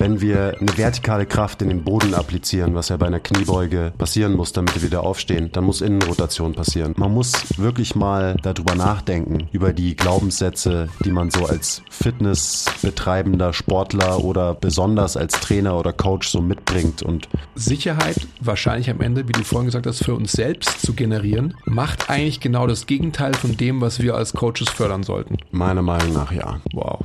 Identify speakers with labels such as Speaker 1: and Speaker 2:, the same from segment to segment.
Speaker 1: wenn wir eine vertikale Kraft in den Boden applizieren, was ja bei einer Kniebeuge passieren muss, damit wir wieder aufstehen, dann muss Innenrotation passieren. Man muss wirklich mal darüber nachdenken, über die Glaubenssätze, die man so als fitnessbetreibender Sportler oder besonders als Trainer oder Coach so mitbringt und
Speaker 2: Sicherheit wahrscheinlich am Ende, wie du vorhin gesagt hast, für uns selbst zu generieren, macht eigentlich genau das Gegenteil von dem, was wir als Coaches fördern sollten.
Speaker 1: meiner Meinung nach ja.
Speaker 2: Wow.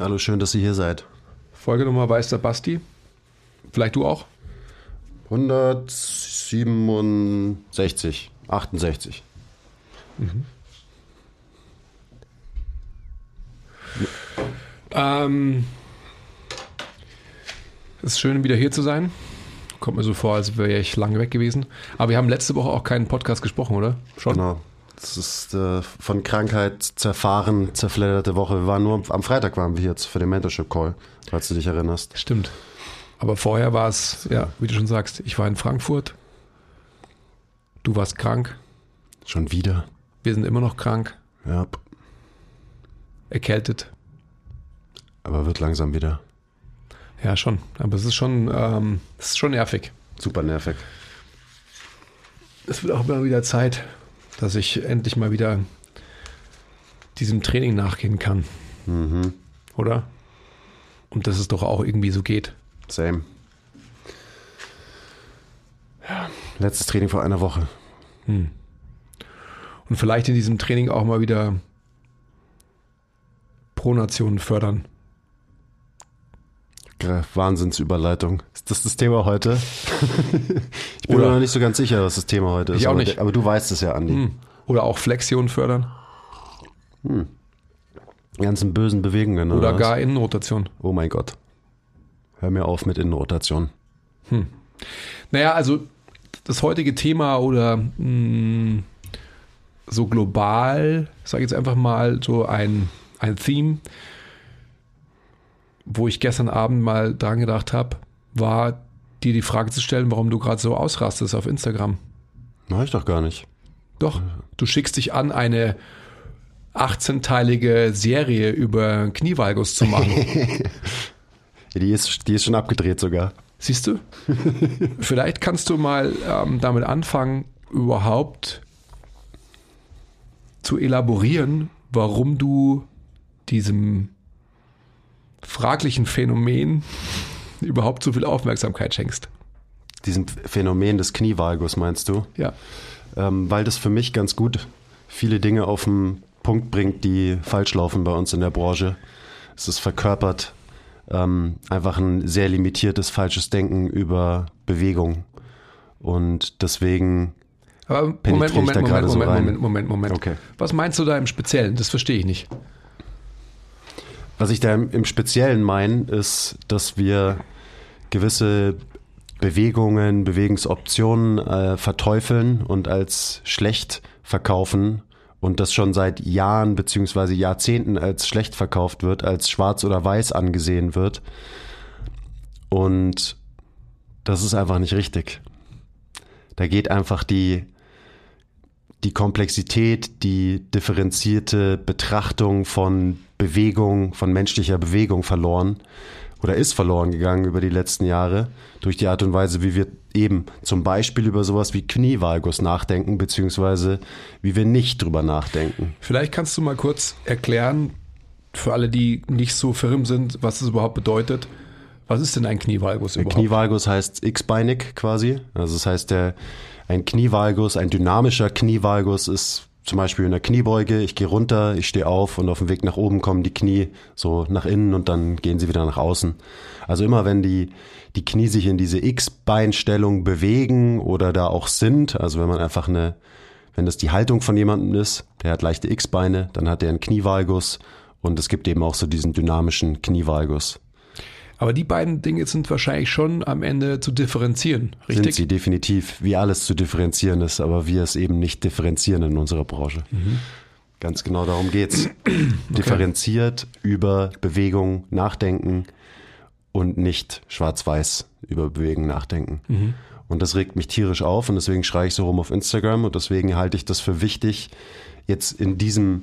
Speaker 1: Hallo, schön, dass ihr hier seid.
Speaker 2: Folgenummer weiß der Basti. Vielleicht du auch?
Speaker 1: 167, 68.
Speaker 2: Ähm, es ist schön, wieder hier zu sein. Kommt mir so vor, als wäre ich lange weg gewesen. Aber wir haben letzte Woche auch keinen Podcast gesprochen, oder? Schon?
Speaker 1: Genau. Das ist äh, von Krankheit zerfahren, zerfledderte Woche. Wir waren nur am Freitag waren wir jetzt für den Mentorship Call, falls du dich erinnerst.
Speaker 2: Stimmt. Aber vorher war es, ja, wie du schon sagst, ich war in Frankfurt. Du warst krank.
Speaker 1: Schon wieder.
Speaker 2: Wir sind immer noch krank.
Speaker 1: Ja,
Speaker 2: Erkältet.
Speaker 1: aber wird langsam wieder.
Speaker 2: Ja, schon. Aber es ist schon, ähm, es ist schon nervig.
Speaker 1: Super nervig.
Speaker 2: Es wird auch immer wieder Zeit, dass ich endlich mal wieder diesem Training nachgehen kann.
Speaker 1: Mhm.
Speaker 2: Oder? Und dass es doch auch irgendwie so geht.
Speaker 1: Same. Ja, letztes Training vor einer Woche.
Speaker 2: Und vielleicht in diesem Training auch mal wieder Pronationen fördern.
Speaker 1: Gra- Wahnsinnsüberleitung. Ist das das Thema heute? ich bin
Speaker 2: Oder-
Speaker 1: mir noch nicht so ganz sicher, was das Thema heute ist.
Speaker 2: Ich auch
Speaker 1: aber,
Speaker 2: nicht.
Speaker 1: aber du weißt es ja, Andi.
Speaker 2: Hm. Oder auch Flexion fördern.
Speaker 1: Die ganzen bösen Bewegungen.
Speaker 2: Oder
Speaker 1: was?
Speaker 2: gar Innenrotation.
Speaker 1: Oh mein Gott. Hör mir auf mit Innenrotation.
Speaker 2: Naja, also das heutige Thema oder mh, so global, sage ich jetzt einfach mal so ein, ein Theme, wo ich gestern Abend mal dran gedacht habe, war dir die Frage zu stellen, warum du gerade so ausrastest auf Instagram.
Speaker 1: Mach ich doch gar nicht.
Speaker 2: Doch, du schickst dich an, eine 18-teilige Serie über Knievalgus zu machen.
Speaker 1: Die, ist, die ist schon abgedreht sogar.
Speaker 2: Siehst du? Vielleicht kannst du mal ähm, damit anfangen, überhaupt zu elaborieren, warum du diesem fraglichen Phänomen überhaupt so viel Aufmerksamkeit schenkst.
Speaker 1: Diesem Phänomen des Knievalgus meinst du?
Speaker 2: Ja.
Speaker 1: Ähm, weil das für mich ganz gut viele Dinge auf den Punkt bringt, die falsch laufen bei uns in der Branche. Es ist verkörpert ähm, einfach ein sehr limitiertes falsches Denken über Bewegung. Und deswegen,
Speaker 2: Aber Moment, Moment, Moment,
Speaker 1: gerade so
Speaker 2: Moment? Moment, Moment, Moment.
Speaker 1: Okay.
Speaker 2: Was meinst du da im Speziellen? Das verstehe ich nicht.
Speaker 1: Was ich da im, Speziellen meine, ist, dass wir gewisse Bewegungen, Bewegungsoptionen äh, verteufeln und als schlecht verkaufen und das schon seit Jahren beziehungsweise Jahrzehnten als schlecht verkauft wird, als schwarz oder weiß angesehen wird. Und das ist einfach nicht richtig. Da geht einfach die, die Komplexität, die differenzierte Betrachtung von Bewegung, von menschlicher Bewegung verloren oder ist verloren gegangen über die letzten Jahre durch die Art und Weise, wie wir eben zum Beispiel über sowas wie Knievalgus nachdenken, beziehungsweise wie wir nicht drüber nachdenken.
Speaker 2: Vielleicht kannst du mal kurz erklären, für alle, die nicht so firm sind, was es überhaupt bedeutet. Was ist denn ein Knievalgus
Speaker 1: Ein
Speaker 2: überhaupt?
Speaker 1: Knievalgus heißt x-beinig quasi. Also das heißt, der, ein Knievalgus, ein dynamischer Knievalgus ist zum Beispiel in der Kniebeuge, ich gehe runter, ich stehe auf und auf dem Weg nach oben kommen die Knie so nach innen und dann gehen sie wieder nach außen. Also immer wenn die, die Knie sich in diese X-Beinstellung bewegen oder da auch sind, also wenn man einfach eine, wenn das die Haltung von jemandem ist, der hat leichte X-Beine, dann hat er einen Knievalgus und es gibt eben auch so diesen dynamischen Knievalgus.
Speaker 2: Aber die beiden Dinge sind wahrscheinlich schon am Ende zu differenzieren, richtig?
Speaker 1: Sind sie definitiv, wie alles zu differenzieren ist, aber wir es eben nicht differenzieren in unserer Branche. Mhm. Ganz genau darum geht's. okay. Differenziert über Bewegung nachdenken und nicht schwarz-weiß über Bewegung nachdenken. Mhm. Und das regt mich tierisch auf und deswegen schreie ich so rum auf Instagram und deswegen halte ich das für wichtig, jetzt in diesem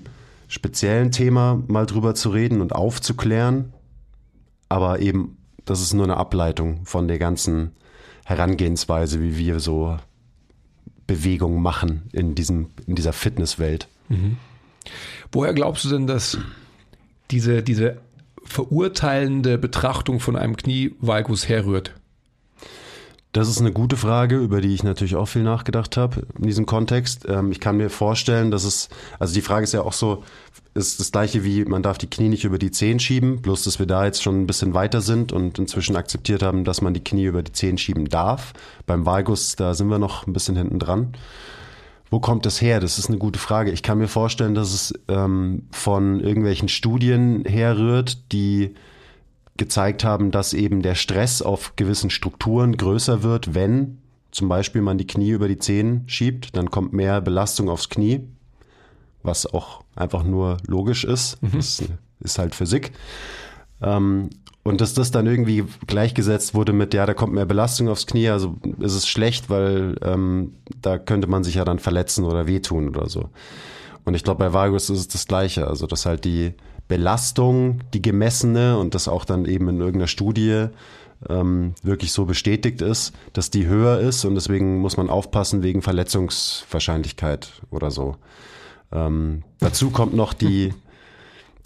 Speaker 1: speziellen Thema mal drüber zu reden und aufzuklären, aber eben, das ist nur eine Ableitung von der ganzen Herangehensweise, wie wir so Bewegung machen in, diesem, in dieser Fitnesswelt. Mhm.
Speaker 2: Woher glaubst du denn, dass diese, diese verurteilende Betrachtung von einem Knievalgus herrührt?
Speaker 1: Das ist eine gute Frage, über die ich natürlich auch viel nachgedacht habe in diesem Kontext. Ähm, ich kann mir vorstellen, dass es, also die Frage ist ja auch so, ist das gleiche wie, man darf die Knie nicht über die Zehen schieben, bloß dass wir da jetzt schon ein bisschen weiter sind und inzwischen akzeptiert haben, dass man die Knie über die Zehen schieben darf. Beim Valgus, da sind wir noch ein bisschen hinten dran. Wo kommt das her? Das ist eine gute Frage. Ich kann mir vorstellen, dass es ähm, von irgendwelchen Studien herrührt, die gezeigt haben, dass eben der Stress auf gewissen Strukturen größer wird, wenn zum Beispiel man die Knie über die Zehen schiebt, dann kommt mehr Belastung aufs Knie, was auch einfach nur logisch ist. Mhm. Das ist halt Physik. Ähm, und dass das dann irgendwie gleichgesetzt wurde mit, ja, da kommt mehr Belastung aufs Knie, also ist es schlecht, weil ähm, da könnte man sich ja dann verletzen oder wehtun oder so. Und ich glaube, bei Vagus ist es das Gleiche, also dass halt die Belastung, die gemessene und das auch dann eben in irgendeiner Studie ähm, wirklich so bestätigt ist, dass die höher ist und deswegen muss man aufpassen wegen Verletzungswahrscheinlichkeit oder so. Ähm, dazu kommt noch die,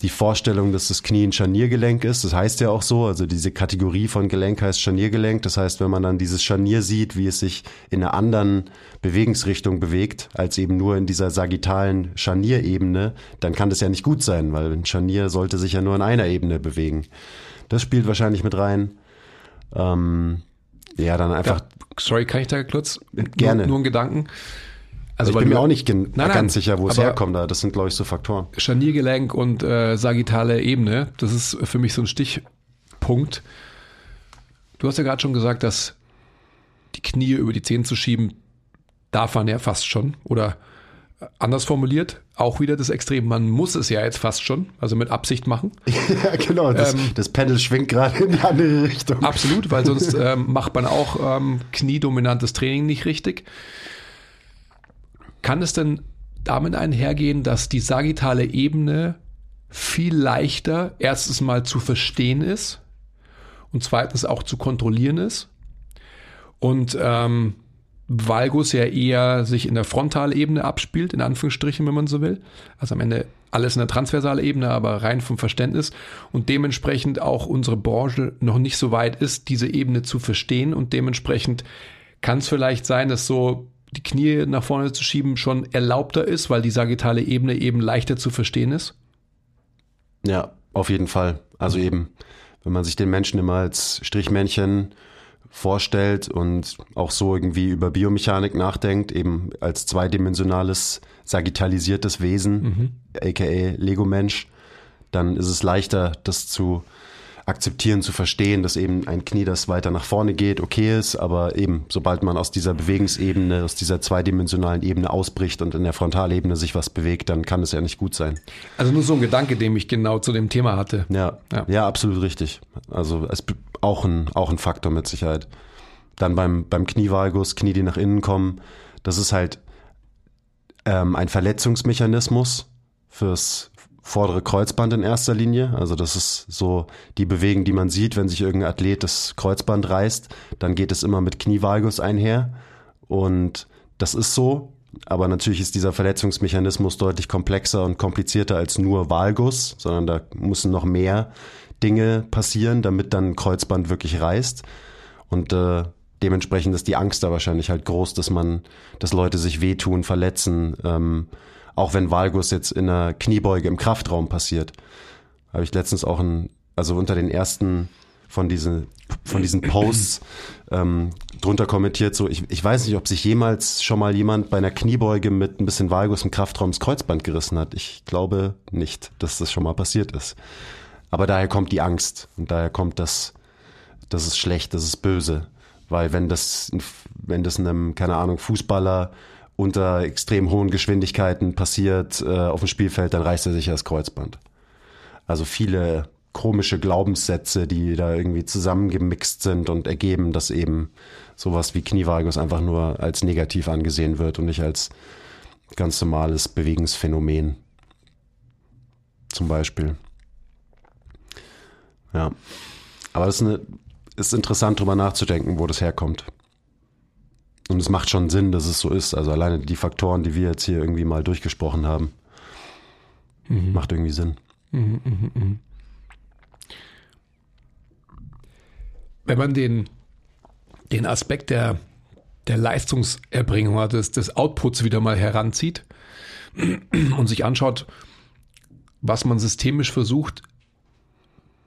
Speaker 1: die Vorstellung, dass das Knie ein Scharniergelenk ist. Das heißt ja auch so, also diese Kategorie von Gelenk heißt Scharniergelenk. Das heißt, wenn man dann dieses Scharnier sieht, wie es sich in einer anderen Bewegungsrichtung bewegt, als eben nur in dieser sagittalen Scharnierebene, dann kann das ja nicht gut sein, weil ein Scharnier sollte sich ja nur in einer Ebene bewegen. Das spielt wahrscheinlich mit rein. Ähm, ja, dann einfach. Ja,
Speaker 2: sorry, kann ich da kurz?
Speaker 1: Gerne.
Speaker 2: Nur, nur einen Gedanken.
Speaker 1: Also, ich bin mir auch nicht nein, nein, ganz sicher, wo es herkommt. Da. Das sind, glaube ich, so Faktoren.
Speaker 2: Scharniergelenk und äh, sagittale Ebene, das ist für mich so ein Stichpunkt. Du hast ja gerade schon gesagt, dass die Knie über die Zehen zu schieben, darf man ja fast schon. Oder äh, anders formuliert, auch wieder das Extrem, man muss es ja jetzt fast schon, also mit Absicht machen.
Speaker 1: ja, genau, das, ähm, das Pendel schwingt gerade in die andere Richtung.
Speaker 2: Absolut, weil sonst ähm, macht man auch ähm, kniedominantes Training nicht richtig. Kann es denn damit einhergehen, dass die sagittale Ebene viel leichter erstens mal zu verstehen ist und zweitens auch zu kontrollieren ist? Und ähm, Valgus ja eher sich in der Frontalebene abspielt, in Anführungsstrichen, wenn man so will. Also am Ende alles in der transversalen Ebene, aber rein vom Verständnis und dementsprechend auch unsere Branche noch nicht so weit ist, diese Ebene zu verstehen und dementsprechend kann es vielleicht sein, dass so die Knie nach vorne zu schieben schon erlaubter ist, weil die sagittale Ebene eben leichter zu verstehen ist?
Speaker 1: Ja, auf jeden Fall. Also eben, wenn man sich den Menschen immer als Strichmännchen vorstellt und auch so irgendwie über Biomechanik nachdenkt, eben als zweidimensionales, sagittalisiertes Wesen, mhm. aka Lego-Mensch, dann ist es leichter, das zu akzeptieren, zu verstehen, dass eben ein Knie, das weiter nach vorne geht, okay ist, aber eben, sobald man aus dieser Bewegungsebene, aus dieser zweidimensionalen Ebene ausbricht und in der Frontalebene sich was bewegt, dann kann es ja nicht gut sein.
Speaker 2: Also nur so ein Gedanke, den ich genau zu dem Thema hatte.
Speaker 1: Ja, ja, ja absolut richtig. Also es auch ein, auch ein Faktor mit Sicherheit. Dann beim, beim Knievalgus, Knie, die nach innen kommen, das ist halt ähm, ein Verletzungsmechanismus fürs, vordere Kreuzband in erster Linie. Also das ist so die Bewegung, die man sieht, wenn sich irgendein Athlet das Kreuzband reißt, dann geht es immer mit Knievalgus einher. Und das ist so. Aber natürlich ist dieser Verletzungsmechanismus deutlich komplexer und komplizierter als nur Valgus, sondern da müssen noch mehr Dinge passieren, damit dann ein Kreuzband wirklich reißt. Und äh, dementsprechend ist die Angst da wahrscheinlich halt groß, dass man, dass Leute sich wehtun, verletzen, ähm, Auch wenn Valgus jetzt in einer Kniebeuge im Kraftraum passiert. Habe ich letztens auch ein, also unter den ersten von diesen, von diesen Posts ähm, drunter kommentiert, so ich, ich weiß nicht, ob sich jemals schon mal jemand bei einer Kniebeuge mit ein bisschen Valgus im Kraftraum das Kreuzband gerissen hat. Ich glaube nicht, dass das schon mal passiert ist. Aber daher kommt die Angst und daher kommt das, das ist schlecht, das ist böse. Weil wenn das, wenn das einem, keine Ahnung, Fußballer unter extrem hohen Geschwindigkeiten passiert äh, auf dem Spielfeld, dann reißt er sich das Kreuzband. Also viele komische Glaubenssätze, die da irgendwie zusammengemixt sind und ergeben, dass eben sowas wie Knievalgus einfach nur als negativ angesehen wird und nicht als ganz normales Bewegungsphänomen. Zum Beispiel. Ja. Aber es ist, eine, ist interessant, darüber nachzudenken, wo das herkommt. Und es macht schon Sinn, dass es so ist. Also alleine die Faktoren, die wir jetzt hier irgendwie mal durchgesprochen haben, mhm. macht irgendwie Sinn. Mhm, mh, mh.
Speaker 2: Wenn man den, den Aspekt der, der Leistungserbringung, also des, des Outputs wieder mal heranzieht und sich anschaut, was man systemisch versucht,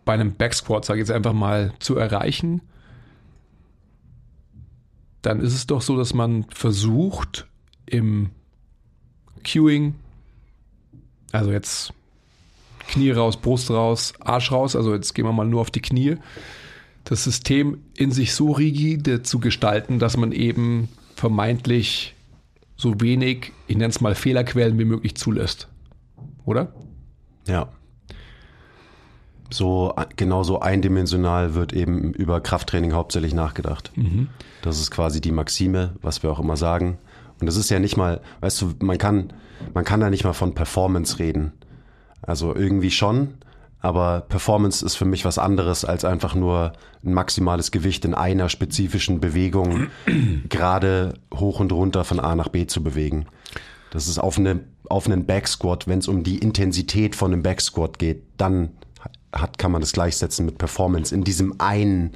Speaker 2: bei einem Backsquat, sage ich jetzt einfach mal, zu erreichen, dann ist es doch so, dass man versucht, im Queuing, also jetzt Knie raus, Brust raus, Arsch raus, also jetzt gehen wir mal nur auf die Knie, das System in sich so rigide zu gestalten, dass man eben vermeintlich so wenig, ich nenne es mal Fehlerquellen wie möglich zulässt. Oder?
Speaker 1: Ja. So genauso eindimensional wird eben über Krafttraining hauptsächlich nachgedacht. Mhm. Das ist quasi die Maxime, was wir auch immer sagen. Und das ist ja nicht mal, weißt du, man kann, man kann da nicht mal von Performance reden. Also irgendwie schon, aber Performance ist für mich was anderes als einfach nur ein maximales Gewicht in einer spezifischen Bewegung gerade hoch und runter von A nach B zu bewegen. Das ist auf, eine, auf einen Backsquat, wenn es um die Intensität von einem Backsquat geht, dann hat, kann man das gleichsetzen mit Performance in diesem einen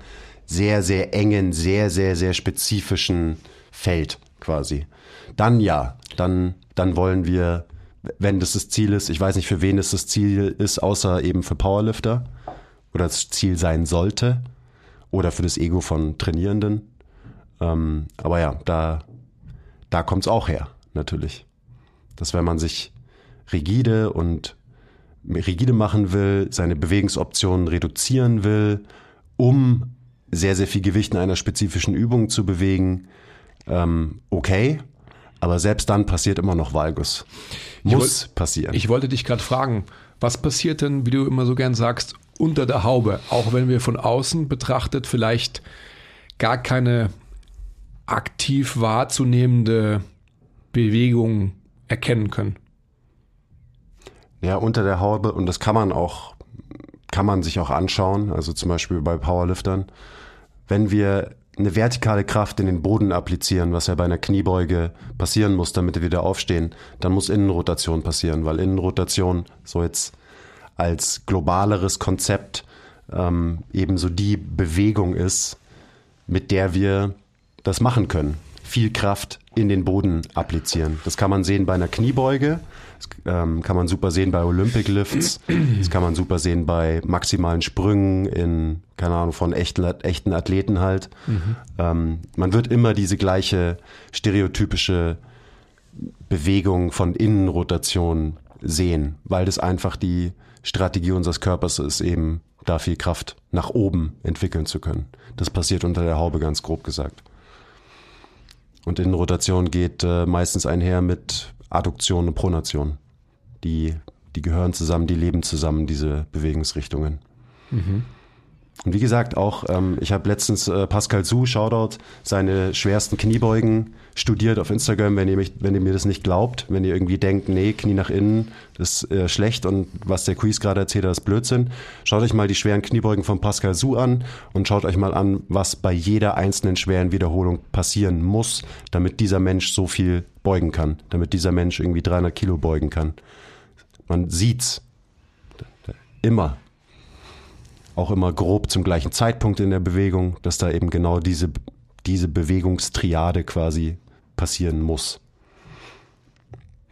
Speaker 1: sehr, sehr engen, sehr, sehr, sehr spezifischen Feld quasi. Dann ja, dann, dann wollen wir wenn das das Ziel ist. Ich weiß nicht, für wen es das Ziel ist, außer eben für Powerlifter oder das Ziel sein sollte oder für das Ego von Trainierenden. Ähm, aber ja, da, da kommt es auch her, natürlich. Dass wenn man sich rigide und rigide machen will, seine Bewegungsoptionen reduzieren will, um sehr, sehr viel Gewicht in einer spezifischen Übung zu bewegen, ähm, okay. Aber selbst dann passiert immer noch Valgus. Muss
Speaker 2: wollt,
Speaker 1: passieren.
Speaker 2: Ich wollte dich gerade fragen, was passiert denn, wie du immer so gern sagst, unter der Haube? Auch wenn wir von außen betrachtet vielleicht gar keine aktiv wahrzunehmende Bewegung erkennen können.
Speaker 1: Ja, unter der Haube, und das kann man auch, kann man sich auch anschauen, also zum Beispiel bei Powerliftern. Wenn wir eine vertikale Kraft in den Boden applizieren, was ja bei einer Kniebeuge passieren muss, damit wir wieder aufstehen, dann muss Innenrotation passieren, weil Innenrotation so jetzt als globaleres Konzept ähm, ebenso die Bewegung ist, mit der wir das machen können. Viel Kraft in den Boden applizieren. Das kann man sehen bei einer Kniebeuge, das ähm, kann man super sehen bei Olympic Lifts, das kann man super sehen bei maximalen Sprüngen in, keine Ahnung, von echten, echten Athleten halt. Mhm. Ähm, man wird immer diese gleiche stereotypische Bewegung von Innenrotation sehen, weil das einfach die Strategie unseres Körpers ist, eben da viel Kraft nach oben entwickeln zu können. Das passiert unter der Haube ganz grob gesagt. Und Innenrotation geht äh, meistens einher mit Adduktion und Pronation. Die, die gehören zusammen, die leben zusammen, diese Bewegungsrichtungen. Mhm. Und wie gesagt, auch, ähm, ich habe letztens äh, Pascal Su, Shoutout, seine schwersten Kniebeugen studiert auf Instagram, wenn ihr, mich, wenn ihr mir das nicht glaubt, wenn ihr irgendwie denkt, nee, Knie nach innen, das ist äh, schlecht und was der Quiz gerade erzählt hat, ist Blödsinn. Schaut euch mal die schweren Kniebeugen von Pascal Su an und schaut euch mal an, was bei jeder einzelnen schweren Wiederholung passieren muss, damit dieser Mensch so viel beugen kann, damit dieser Mensch irgendwie 300 Kilo beugen kann. Man sieht's. Immer. Auch immer grob zum gleichen Zeitpunkt in der Bewegung, dass da eben genau diese, diese Bewegungstriade quasi passieren muss.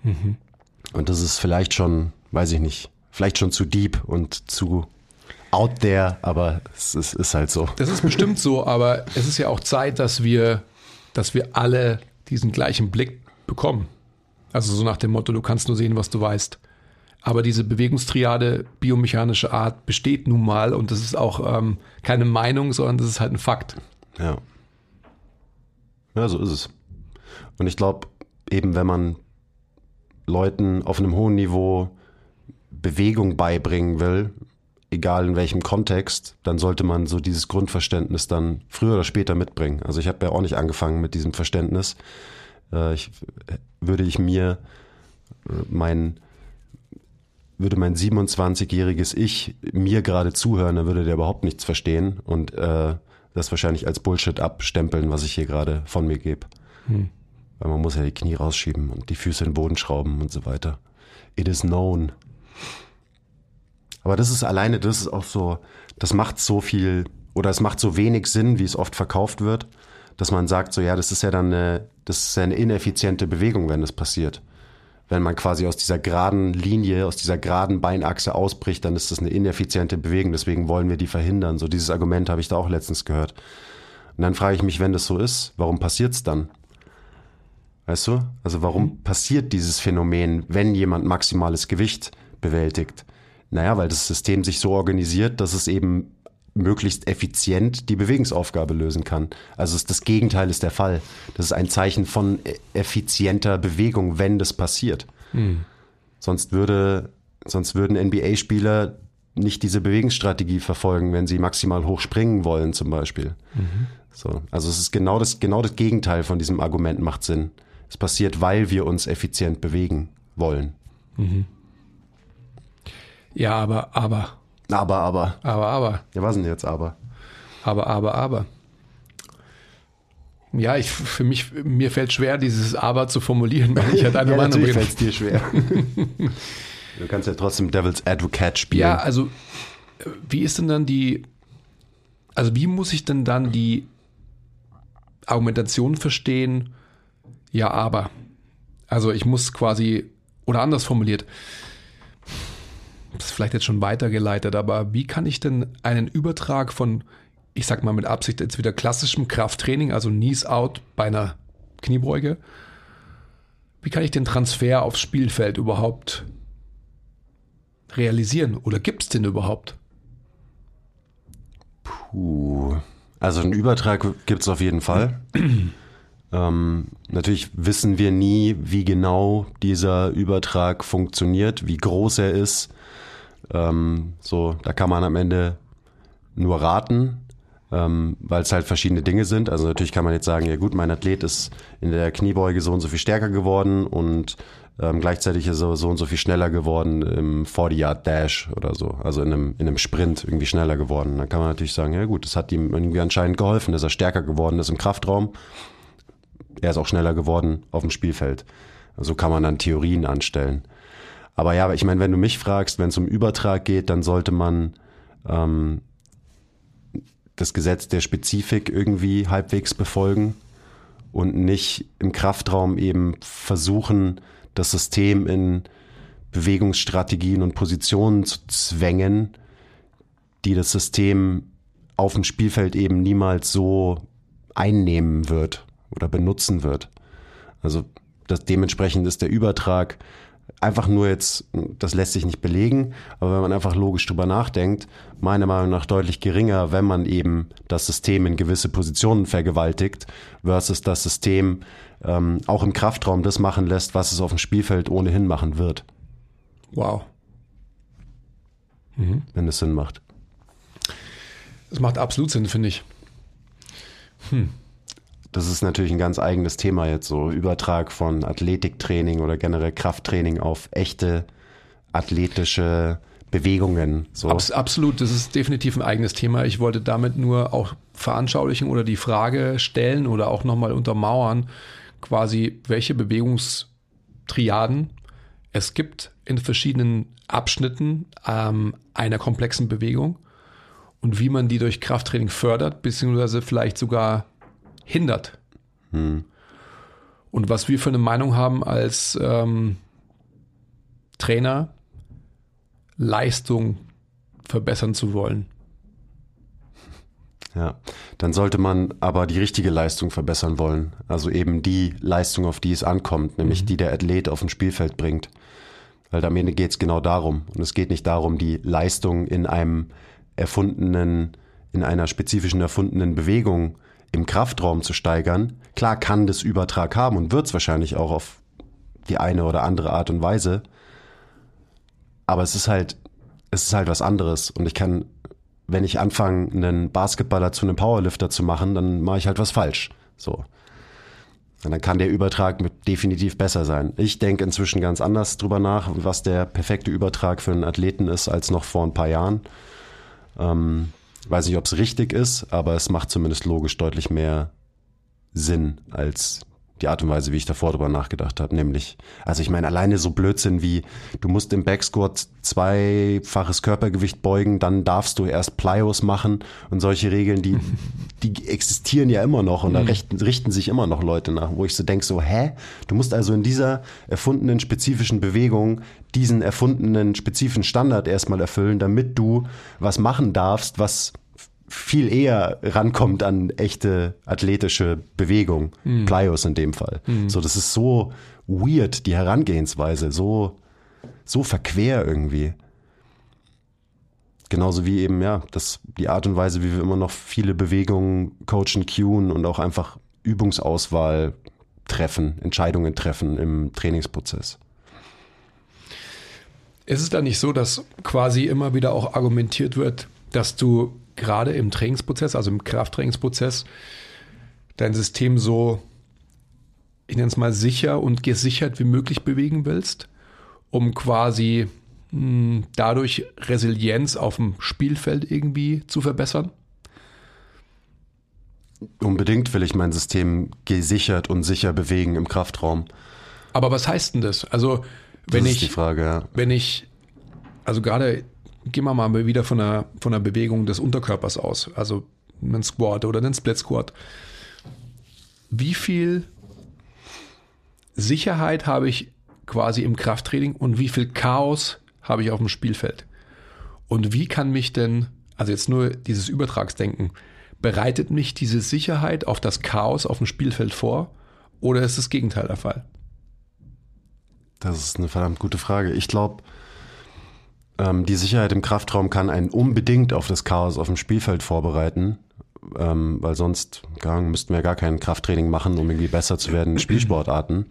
Speaker 1: Mhm. Und das ist vielleicht schon, weiß ich nicht, vielleicht schon zu deep und zu out there, aber es ist, ist halt so.
Speaker 2: Das ist bestimmt so, aber es ist ja auch Zeit, dass wir, dass wir alle diesen gleichen Blick bekommen. Also so nach dem Motto, du kannst nur sehen, was du weißt. Aber diese Bewegungstriade biomechanische Art besteht nun mal und das ist auch ähm, keine Meinung, sondern das ist halt ein Fakt.
Speaker 1: Ja. Ja, so ist es. Und ich glaube, eben wenn man Leuten auf einem hohen Niveau Bewegung beibringen will, egal in welchem Kontext, dann sollte man so dieses Grundverständnis dann früher oder später mitbringen. Also ich habe ja auch nicht angefangen mit diesem Verständnis. Äh, ich, würde ich mir äh, mein würde mein 27-jähriges Ich mir gerade zuhören, dann würde der überhaupt nichts verstehen und äh, das wahrscheinlich als Bullshit abstempeln, was ich hier gerade von mir gebe. Hm. Weil man muss ja die Knie rausschieben und die Füße in den Boden schrauben und so weiter. It is known. Aber das ist alleine, das ist auch so, das macht so viel oder es macht so wenig Sinn, wie es oft verkauft wird, dass man sagt, so ja, das ist ja dann eine, das ist ja eine ineffiziente Bewegung, wenn das passiert. Wenn man quasi aus dieser geraden Linie, aus dieser geraden Beinachse ausbricht, dann ist das eine ineffiziente Bewegung. Deswegen wollen wir die verhindern. So dieses Argument habe ich da auch letztens gehört. Und dann frage ich mich, wenn das so ist, warum passiert es dann? Weißt du? Also warum mhm. passiert dieses Phänomen, wenn jemand maximales Gewicht bewältigt? Naja, weil das System sich so organisiert, dass es eben möglichst effizient die Bewegungsaufgabe lösen kann. Also das Gegenteil ist der Fall. Das ist ein Zeichen von e-, effizienter Bewegung, wenn das passiert. Mhm. Sonst würde, sonst würden NBA-Spieler nicht diese Bewegungsstrategie verfolgen, wenn sie maximal hoch springen wollen, zum Beispiel. Mhm. So. Also es ist genau das, genau das Gegenteil von diesem Argument macht Sinn. Es passiert, weil wir uns effizient bewegen wollen. Mhm.
Speaker 2: Ja, aber, aber.
Speaker 1: Aber, aber.
Speaker 2: Aber, aber.
Speaker 1: Ja, was denn jetzt aber?
Speaker 2: Aber, aber, aber. Ja, ich, für mich, mir fällt schwer, dieses Aber zu formulieren, weil ich halt eine
Speaker 1: ja,
Speaker 2: Meinung
Speaker 1: bin. fällt dir schwer. du kannst ja trotzdem Devil's Advocate spielen.
Speaker 2: Ja, also, wie ist denn dann die, also wie muss ich denn dann die Argumentation verstehen, ja, aber. Also ich muss quasi, oder anders formuliert, das ist vielleicht jetzt schon weitergeleitet, aber wie kann ich denn einen Übertrag von, ich sag mal mit Absicht jetzt wieder klassischem Krafttraining, also Knees out bei einer Kniebeuge, wie kann ich den Transfer aufs Spielfeld überhaupt realisieren? Oder gibt es den überhaupt?
Speaker 1: Puh. Also einen Übertrag gibt es auf jeden Fall. Ähm, natürlich wissen wir nie, wie genau dieser Übertrag funktioniert, wie groß er ist. Ähm, so, da kann man am Ende nur raten, ähm, weil es halt verschiedene Dinge sind. Also natürlich kann man jetzt sagen, ja gut, mein Athlet ist in der Kniebeuge so und so viel stärker geworden und ähm, gleichzeitig ist er so und so viel schneller geworden im 40-Yard-Dash oder so, also in einem, in einem Sprint irgendwie schneller geworden. Dann kann man natürlich sagen, ja gut, das hat ihm irgendwie anscheinend geholfen, dass er stärker geworden ist im Kraftraum er ist auch schneller geworden auf dem Spielfeld. So kann man dann Theorien anstellen. Aber ja, ich meine, wenn du mich fragst, wenn es um Übertrag geht, dann sollte man ähm, das Gesetz der Spezifik irgendwie halbwegs befolgen und nicht im Kraftraum eben versuchen, das System in Bewegungsstrategien und Positionen zu zwängen, die das System auf dem Spielfeld eben niemals so einnehmen wird oder benutzen wird. Also das, dementsprechend ist der Übertrag einfach nur jetzt, das lässt sich nicht belegen, aber wenn man einfach logisch drüber nachdenkt, meiner Meinung nach deutlich geringer, wenn man eben das System in gewisse Positionen vergewaltigt, versus das System ähm, auch im Kraftraum das machen lässt, was es auf dem Spielfeld ohnehin machen wird.
Speaker 2: Wow.
Speaker 1: Mhm. Wenn es Sinn macht.
Speaker 2: Es macht absolut Sinn, finde ich.
Speaker 1: Hm das ist natürlich ein ganz eigenes Thema jetzt, so Übertrag von Athletiktraining oder generell Krafttraining auf echte athletische Bewegungen. So.
Speaker 2: Abs absolut, das ist definitiv ein eigenes Thema. Ich wollte damit nur auch veranschaulichen oder die Frage stellen oder auch nochmal untermauern, quasi welche Bewegungstriaden es gibt in verschiedenen Abschnitten ähm, einer komplexen Bewegung und wie man die durch Krafttraining fördert, beziehungsweise vielleicht sogar hindert. Hm. Und was wir für eine Meinung haben als, ähm, Trainer Leistung verbessern zu wollen.
Speaker 1: Ja, dann sollte man aber die richtige Leistung verbessern wollen. Also eben die Leistung, auf die es ankommt, nämlich mhm. die der Athlet auf dem Spielfeld bringt. Weil am Ende geht es genau darum. Und es geht nicht darum, die Leistung in einem erfundenen, in einer spezifischen erfundenen Bewegung im Kraftraum zu steigern. Klar kann das Übertrag haben und wird es wahrscheinlich auch auf die eine oder andere Art und Weise. Aber es ist halt, es ist halt was anderes. Und ich kann, wenn ich anfange, einen Basketballer zu einem Powerlifter zu machen, dann mache ich halt was falsch. So. Und dann kann der Übertrag mit definitiv besser sein. Ich denke inzwischen ganz anders drüber nach, was der perfekte Übertrag für einen Athleten ist, als noch vor ein paar Jahren. Ähm, weiß nicht, ob es richtig ist, aber es macht zumindest logisch deutlich mehr Sinn als die Art und Weise, wie ich davor drüber nachgedacht habe, nämlich, also ich meine, alleine so Blödsinn wie, du musst im Backsquat zweifaches Körpergewicht beugen, dann darfst du erst Plyos machen und solche Regeln, die, die existieren ja immer noch und da mhm. richten, richten sich immer noch Leute nach, wo ich so denke, so, hä? Du musst also in dieser erfundenen spezifischen Bewegung diesen erfundenen spezifischen Standard erstmal erfüllen, damit du was machen darfst, was viel eher rankommt an echte athletische Bewegung. Mhm. Plyos in dem Fall. Mhm. So, das ist so weird, die Herangehensweise, so, so verquer irgendwie. Genauso wie eben, ja, das, die Art und Weise, wie wir immer noch viele Bewegungen coachen, cueen und auch einfach Übungsauswahl treffen, Entscheidungen treffen im Trainingsprozess.
Speaker 2: Ist es da nicht so, dass quasi immer wieder auch argumentiert wird, dass du gerade im Trainingsprozess, also im Krafttrainingsprozess, dein System so, ich nenne es mal sicher und gesichert wie möglich bewegen willst, um quasi mh, hm, dadurch Resilienz auf dem Spielfeld irgendwie zu verbessern?
Speaker 1: Unbedingt will ich mein System gesichert und sicher bewegen im Kraftraum.
Speaker 2: Aber was heißt denn das? Also, wenn das
Speaker 1: ist ich, die Frage, ja.
Speaker 2: wenn ich, also gerade gehen wir mal wieder von der, von der Bewegung des Unterkörpers aus, also einen Squat oder einen Split Squat. Wie viel Sicherheit habe ich quasi im Krafttraining und wie viel Chaos habe ich auf dem Spielfeld? Und wie kann mich denn, also jetzt nur dieses Übertragsdenken, bereitet mich diese Sicherheit auf das Chaos auf dem Spielfeld vor oder ist das Gegenteil der Fall?
Speaker 1: Das ist eine verdammt gute Frage. Ich glaube, ähm, die Sicherheit im Kraftraum kann einen unbedingt auf das Chaos auf dem Spielfeld vorbereiten, ähm, weil sonst gar, müssten wir gar kein Krafttraining machen, um irgendwie besser zu werden in Spielsportarten.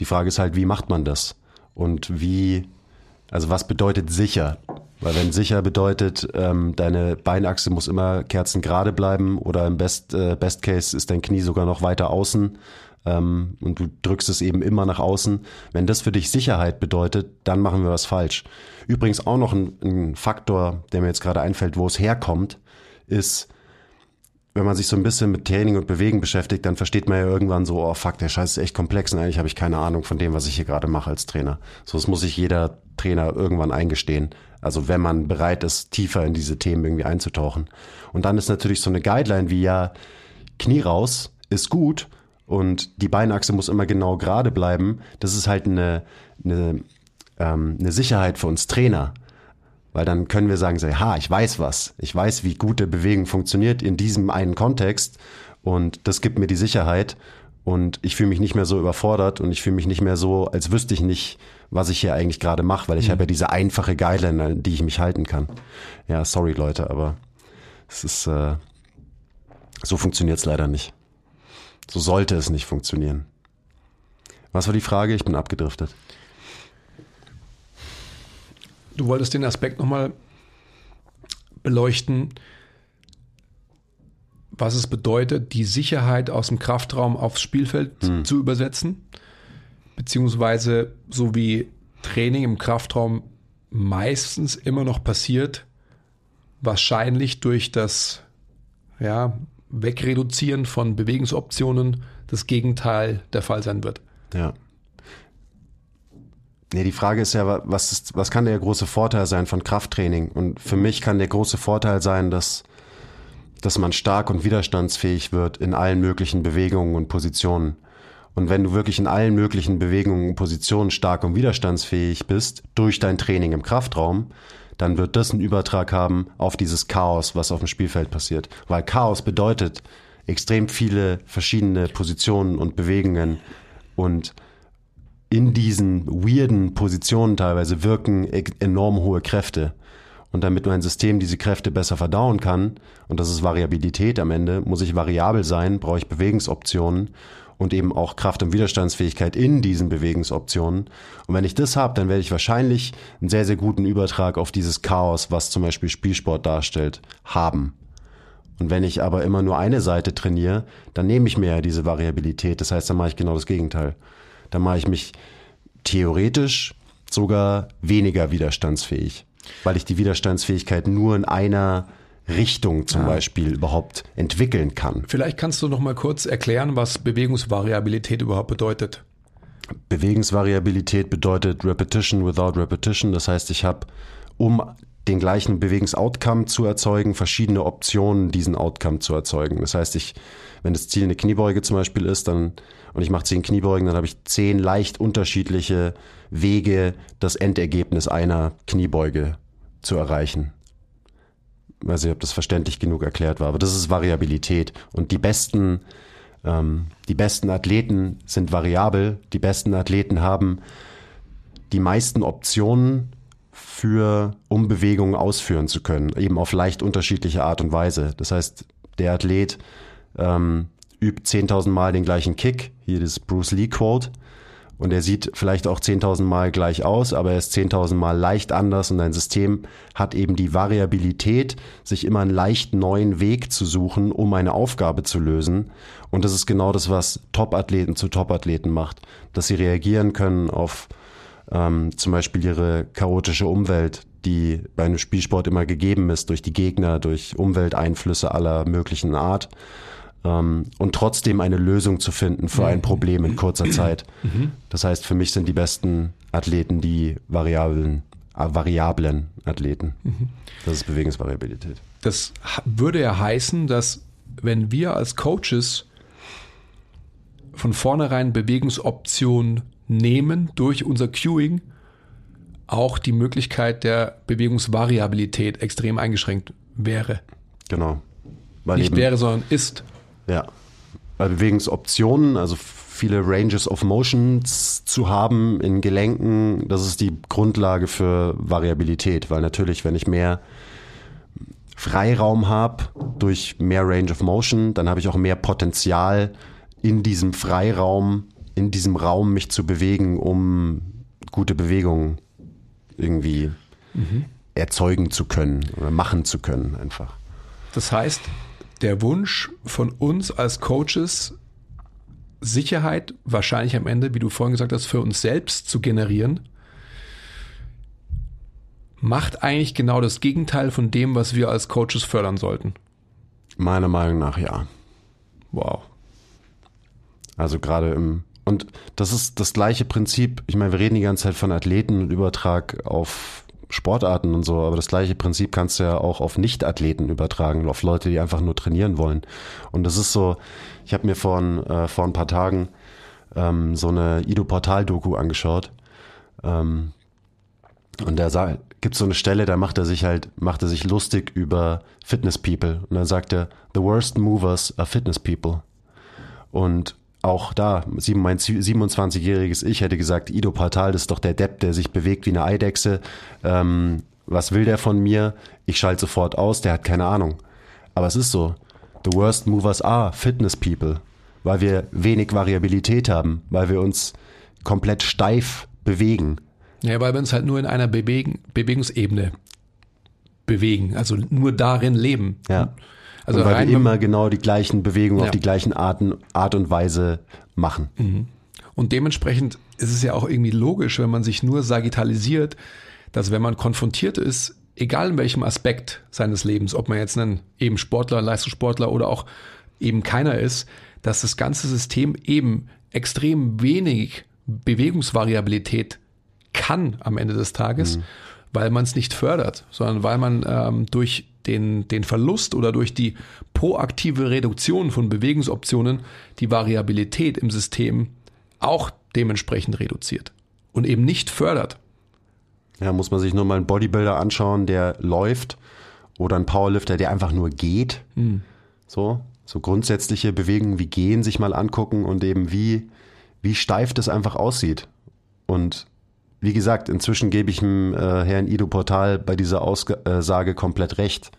Speaker 1: Die Frage ist halt, wie macht man das? Und wie, also was bedeutet sicher? Weil wenn sicher bedeutet, ähm, deine Beinachse muss immer kerzengerade bleiben oder im Best, äh, Best Case ist dein Knie sogar noch weiter außen ähm, und du drückst es eben immer nach außen. Wenn das für dich Sicherheit bedeutet, dann machen wir was falsch. Übrigens auch noch ein, ein Faktor, der mir jetzt gerade einfällt, wo es herkommt, ist, wenn man sich so ein bisschen mit Training und Bewegen beschäftigt, dann versteht man ja irgendwann so, oh fuck, der Scheiß ist echt komplex und eigentlich habe ich keine Ahnung von dem, was ich hier gerade mache als Trainer. So, das muss sich jeder Trainer irgendwann eingestehen. Also wenn man bereit ist, tiefer in diese Themen irgendwie einzutauchen. Und dann ist natürlich so eine Guideline wie ja, Knie raus ist gut, und die Beinachse muss immer genau gerade bleiben. Das ist halt eine, eine, ähm, eine Sicherheit für uns Trainer. Weil dann können wir sagen, so, ha, ich weiß was. Ich weiß, wie gute Bewegung funktioniert in diesem einen Kontext. Und das gibt mir die Sicherheit. Und ich fühle mich nicht mehr so überfordert und ich fühle mich nicht mehr so, als wüsste ich nicht, was ich hier eigentlich gerade mache, weil ich mhm. habe ja diese einfache Guideline, an die ich mich halten kann. Ja, sorry Leute, aber es ist äh, so funktioniert es leider nicht. So sollte es nicht funktionieren. Was war die Frage? Ich bin abgedriftet.
Speaker 2: Du wolltest den Aspekt nochmal beleuchten, was es bedeutet, die Sicherheit aus dem Kraftraum aufs Spielfeld hm. zu übersetzen, beziehungsweise so wie Training im Kraftraum meistens immer noch passiert, wahrscheinlich durch das ja, Wegreduzieren von Bewegungsoptionen das Gegenteil der Fall sein wird.
Speaker 1: Ja. Nee, die Frage ist ja, was, ist, was kann der große Vorteil sein von Krafttraining? Und für mich kann der große Vorteil sein, dass, dass man stark und widerstandsfähig wird in allen möglichen Bewegungen und Positionen. Und wenn du wirklich in allen möglichen Bewegungen und Positionen stark und widerstandsfähig bist, durch dein Training im Kraftraum, dann wird das einen Übertrag haben auf dieses Chaos, was auf dem Spielfeld passiert. Weil Chaos bedeutet extrem viele verschiedene Positionen und Bewegungen und in diesen weirden Positionen teilweise wirken e- enorm hohe Kräfte. Und damit mein System diese Kräfte besser verdauen kann, und das ist Variabilität am Ende, muss ich variabel sein, brauche ich Bewegungsoptionen und eben auch Kraft- und Widerstandsfähigkeit in diesen Bewegungsoptionen. Und wenn ich das habe, dann werde ich wahrscheinlich einen sehr, sehr guten Übertrag auf dieses Chaos, was zum Beispiel Spielsport darstellt, haben. Und wenn ich aber immer nur eine Seite trainiere, dann nehme ich mir ja diese Variabilität. Das heißt, dann mache ich genau das Gegenteil. Dann mache ich mich theoretisch sogar weniger widerstandsfähig, weil ich die Widerstandsfähigkeit nur in einer Richtung zum ja. Beispiel überhaupt entwickeln kann.
Speaker 2: Vielleicht kannst du noch mal kurz erklären, was Bewegungsvariabilität überhaupt bedeutet.
Speaker 1: Bewegungsvariabilität bedeutet Repetition without Repetition. Das heißt, ich habe, um den gleichen Bewegungsoutcome zu erzeugen, verschiedene Optionen, diesen Outcome zu erzeugen. Das heißt, ich, wenn das Ziel eine Kniebeuge zum Beispiel ist, dann und ich mache zehn Kniebeugen, dann habe ich zehn leicht unterschiedliche Wege, das Endergebnis einer Kniebeuge zu erreichen weiß nicht, ob das verständlich genug erklärt war, aber das ist Variabilität. Und die besten, ähm, die besten Athleten sind variabel. Die besten Athleten haben die meisten Optionen für, um Bewegungen ausführen zu können, eben auf leicht unterschiedliche Art und Weise. Das heißt, der Athlet ähm, übt 10.000 Mal den gleichen Kick, hier das Bruce Lee Quote, und er sieht vielleicht auch 10.000 Mal gleich aus, aber er ist 10.000 Mal leicht anders und dein System hat eben die Variabilität, sich immer einen leicht neuen Weg zu suchen, um eine Aufgabe zu lösen. Und das ist genau das, was Top-Athleten zu Top-Athleten macht, dass sie reagieren können auf ähm, zum Beispiel ihre chaotische Umwelt, die bei einem Spielsport immer gegeben ist, durch die Gegner, durch Umwelteinflüsse aller möglichen Art ähm, und trotzdem eine Lösung zu finden für ein Problem in kurzer Zeit. Mhm. Das heißt, für mich sind die besten Athleten die variablen, äh, variablen Athleten. Mhm. Das ist Bewegungsvariabilität.
Speaker 2: Das würde ja heißen, dass wenn wir als Coaches von vornherein Bewegungsoptionen nehmen durch unser Cueing, auch die Möglichkeit der Bewegungsvariabilität extrem eingeschränkt wäre.
Speaker 1: Genau.
Speaker 2: Weil Nicht wäre, sondern ist.
Speaker 1: Ja. Bei Bewegungsoptionen, also viele Ranges of Motions zu haben in Gelenken, das ist die Grundlage für Variabilität, weil natürlich, wenn ich mehr Freiraum habe durch mehr Range of Motion, dann habe ich auch mehr Potenzial in diesem Freiraum, in diesem Raum mich zu bewegen, um gute Bewegungen irgendwie mhm. erzeugen zu können oder machen zu können einfach.
Speaker 2: Das heißt, der Wunsch von uns als Coaches, Sicherheit wahrscheinlich am Ende, wie du vorhin gesagt hast, für uns selbst zu generieren, macht eigentlich genau das Gegenteil von dem, was wir als Coaches fördern sollten.
Speaker 1: Meiner Meinung nach ja.
Speaker 2: Wow.
Speaker 1: Also gerade im und das ist das gleiche Prinzip. Ich meine, wir reden die ganze Zeit von Athleten und Übertrag auf Sportarten und so, aber das gleiche Prinzip kannst du ja auch auf Nicht-Athleten übertragen, auf Leute, die einfach nur trainieren wollen. Und das ist so, ich habe mir vor, äh, vor ein paar Tagen ähm, so eine Ido-Portal-Doku angeschaut. Ähm, und da gibt so eine Stelle, da macht er sich halt, macht er sich lustig über Fitness People. Und dann sagt er, the worst movers are Fitness People. Und auch da, mein 27-jähriges Ich hätte gesagt, Ido Portal, das ist doch der Depp, der sich bewegt wie eine Eidechse. Ähm, was will der von mir? Ich schalte sofort aus, der hat keine Ahnung. Aber es ist so. The worst movers are fitness people, weil wir wenig Variabilität haben, weil wir uns komplett steif bewegen.
Speaker 2: Ja, weil wir uns halt nur in einer Bewegen, Bewegungsebene bewegen, also nur darin leben.
Speaker 1: Ja. Also und weil wir immer genau die gleichen Bewegungen ja. auf die gleichen Arten, Art und Weise machen.
Speaker 2: Mhm. Und dementsprechend ist es ja auch irgendwie logisch, wenn man sich nur sagittalisiert, dass wenn man konfrontiert ist, egal in welchem Aspekt seines Lebens, ob man jetzt ein eben Sportler, Leistungssportler oder auch eben keiner ist, dass das ganze System eben extrem wenig Bewegungsvariabilität kann am Ende des Tages, mhm. weil man es nicht fördert, sondern weil man ähm, durch den, den Verlust oder durch die proaktive Reduktion von Bewegungsoptionen die Variabilität im System auch dementsprechend reduziert und eben nicht fördert.
Speaker 1: Ja, muss man sich nur mal einen Bodybuilder anschauen, der läuft oder einen Powerlifter, der einfach nur geht. Mhm. So, so grundsätzliche Bewegungen wie Gehen sich mal angucken und eben wie, wie steif das einfach aussieht. Und wie gesagt, inzwischen gebe ich dem äh, Herrn Ido Portal bei dieser Aussage komplett recht.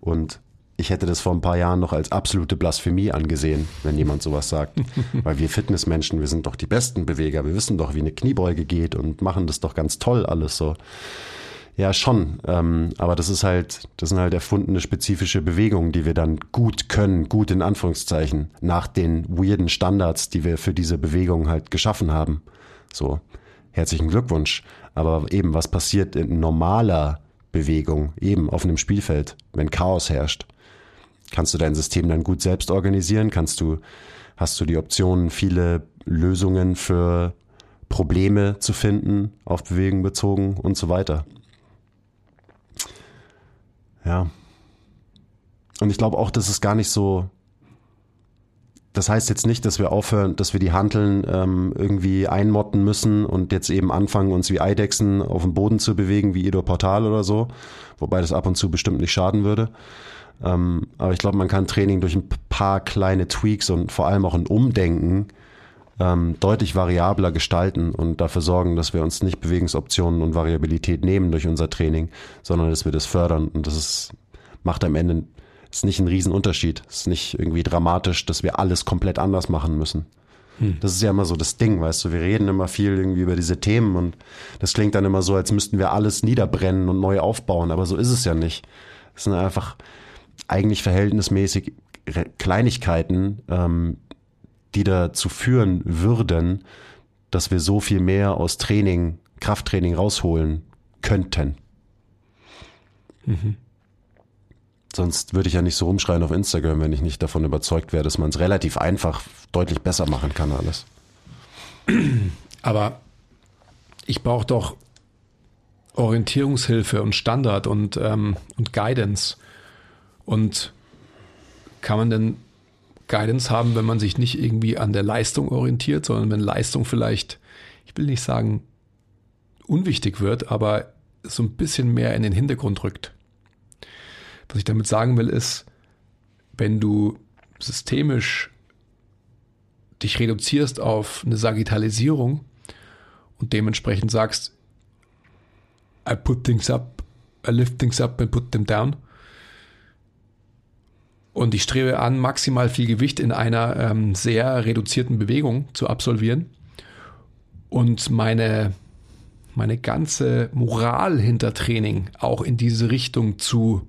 Speaker 1: Und ich hätte das vor ein paar Jahren noch als absolute Blasphemie angesehen, wenn jemand sowas sagt. Weil wir Fitnessmenschen, wir sind doch die besten Beweger, wir wissen doch, wie eine Kniebeuge geht und machen das doch ganz toll alles so. Ja, schon. Ähm, aber das ist halt, das sind halt erfundene spezifische Bewegungen, die wir dann gut können, gut in Anführungszeichen, nach den weirden Standards, die wir für diese Bewegung halt geschaffen haben. So, herzlichen Glückwunsch. Aber eben, was passiert in normaler Bewegung, eben auf einem Spielfeld, wenn Chaos herrscht? Kannst du dein System dann gut selbst organisieren? Kannst du, hast du die Option, viele Lösungen für Probleme zu finden, auf Bewegung bezogen und so weiter? Ja. Und ich glaube auch, dass es gar nicht so. Das heißt jetzt nicht, dass wir aufhören, dass wir die Hanteln ähm, irgendwie einmotten müssen und jetzt eben anfangen, uns wie Eidechsen auf dem Boden zu bewegen, wie Edo Portal oder so. Wobei das ab und zu bestimmt nicht schaden würde. Ähm, aber ich glaube, man kann Training durch ein paar kleine Tweaks und vor allem auch ein Umdenken ähm, deutlich variabler gestalten und dafür sorgen, dass wir uns nicht Bewegungsoptionen und Variabilität nehmen durch unser Training, sondern dass wir das fördern. Und das ist, macht am Ende ist nicht ein Riesenunterschied. Es ist nicht irgendwie dramatisch, dass wir alles komplett anders machen müssen. Hm. Das ist ja immer so das Ding, weißt du, wir reden immer viel irgendwie über diese Themen und das klingt dann immer so, als müssten wir alles niederbrennen und neu aufbauen, aber so ist es ja nicht. Es sind einfach eigentlich verhältnismäßig Kleinigkeiten, ähm, die dazu führen würden, dass wir so viel mehr aus Training, Krafttraining rausholen könnten. Mhm. Sonst würde ich ja nicht so rumschreien auf Instagram, wenn ich nicht davon überzeugt wäre, dass man es relativ einfach deutlich besser machen kann alles.
Speaker 2: Aber ich brauche doch Orientierungshilfe und Standard und, ähm, und Guidance. Und kann man denn Guidance haben, wenn man sich nicht irgendwie an der Leistung orientiert, sondern wenn Leistung vielleicht, ich will nicht sagen, unwichtig wird, aber so ein bisschen mehr in den Hintergrund rückt. Was ich damit sagen will, ist, wenn du systemisch dich reduzierst auf eine Sagittalisierung und dementsprechend sagst, I put things up, I lift things up and put them down, und ich strebe an, maximal viel Gewicht in einer ähm, sehr reduzierten Bewegung zu absolvieren. Und meine, meine ganze Moral hinter Training auch in diese Richtung zu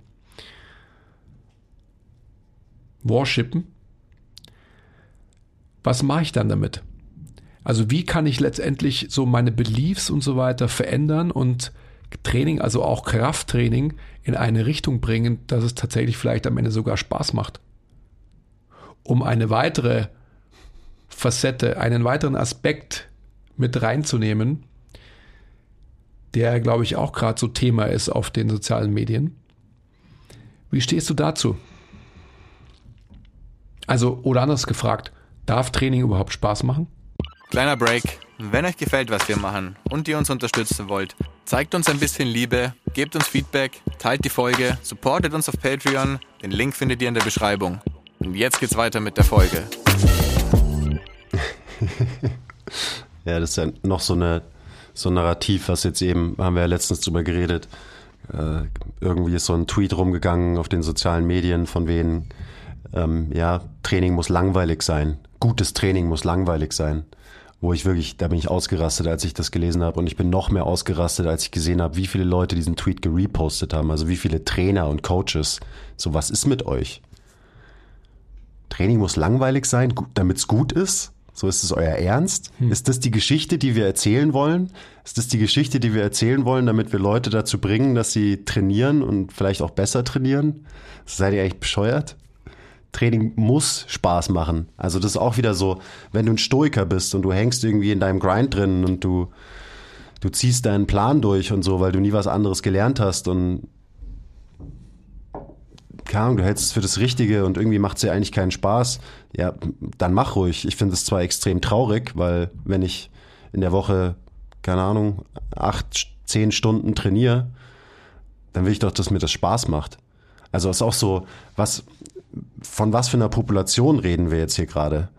Speaker 2: worshipen. Was mache ich dann damit? Also wie kann ich letztendlich so meine Beliefs und so weiter verändern und Training, also auch Krafttraining, in eine Richtung bringen, dass es tatsächlich vielleicht am Ende sogar Spaß macht. Um eine weitere Facette, einen weiteren Aspekt mit reinzunehmen, der, glaube ich, auch gerade so Thema ist auf den sozialen Medien. Wie stehst du dazu? Also, oder anders gefragt, darf Training überhaupt Spaß machen?
Speaker 3: Kleiner Break. Wenn euch gefällt, was wir machen und ihr uns unterstützen wollt, zeigt uns ein bisschen Liebe, gebt uns Feedback, teilt die Folge, supportet uns auf Patreon. Den Link findet ihr in der Beschreibung. Und jetzt geht's weiter mit der Folge.
Speaker 1: ja, das ist ja noch so eine so ein Narrativ, was jetzt eben, haben wir ja letztens drüber geredet. Äh, irgendwie ist so ein Tweet rumgegangen auf den sozialen Medien von wegen, ähm, ja, Training muss langweilig sein. Gutes Training muss langweilig sein wo ich wirklich, da bin ich ausgerastet, als ich das gelesen habe. Und ich bin noch mehr ausgerastet, als ich gesehen habe, wie viele Leute diesen Tweet gerepostet haben. Also wie viele Trainer und Coaches. So, was ist mit euch? Training muss langweilig sein, damit es gut ist? So ist es euer Ernst? Hm. Ist das die Geschichte, die wir erzählen wollen? Ist das die Geschichte, die wir erzählen wollen, damit wir Leute dazu bringen, dass sie trainieren und vielleicht auch besser trainieren? Seid ihr eigentlich bescheuert? Training muss Spaß machen. Also das ist auch wieder so, wenn du ein Stoiker bist und du hängst irgendwie in deinem Grind drin und du, du ziehst deinen Plan durch und so, weil du nie was anderes gelernt hast und keine Ahnung, du hältst es für das Richtige und irgendwie macht es dir eigentlich keinen Spaß, ja, dann mach ruhig. Ich finde es zwar extrem traurig, weil wenn ich in der Woche, keine Ahnung, acht, zehn Stunden trainiere, dann will ich doch, dass mir das Spaß macht. Also ist auch so, was, von was für einer Population reden wir jetzt hier gerade?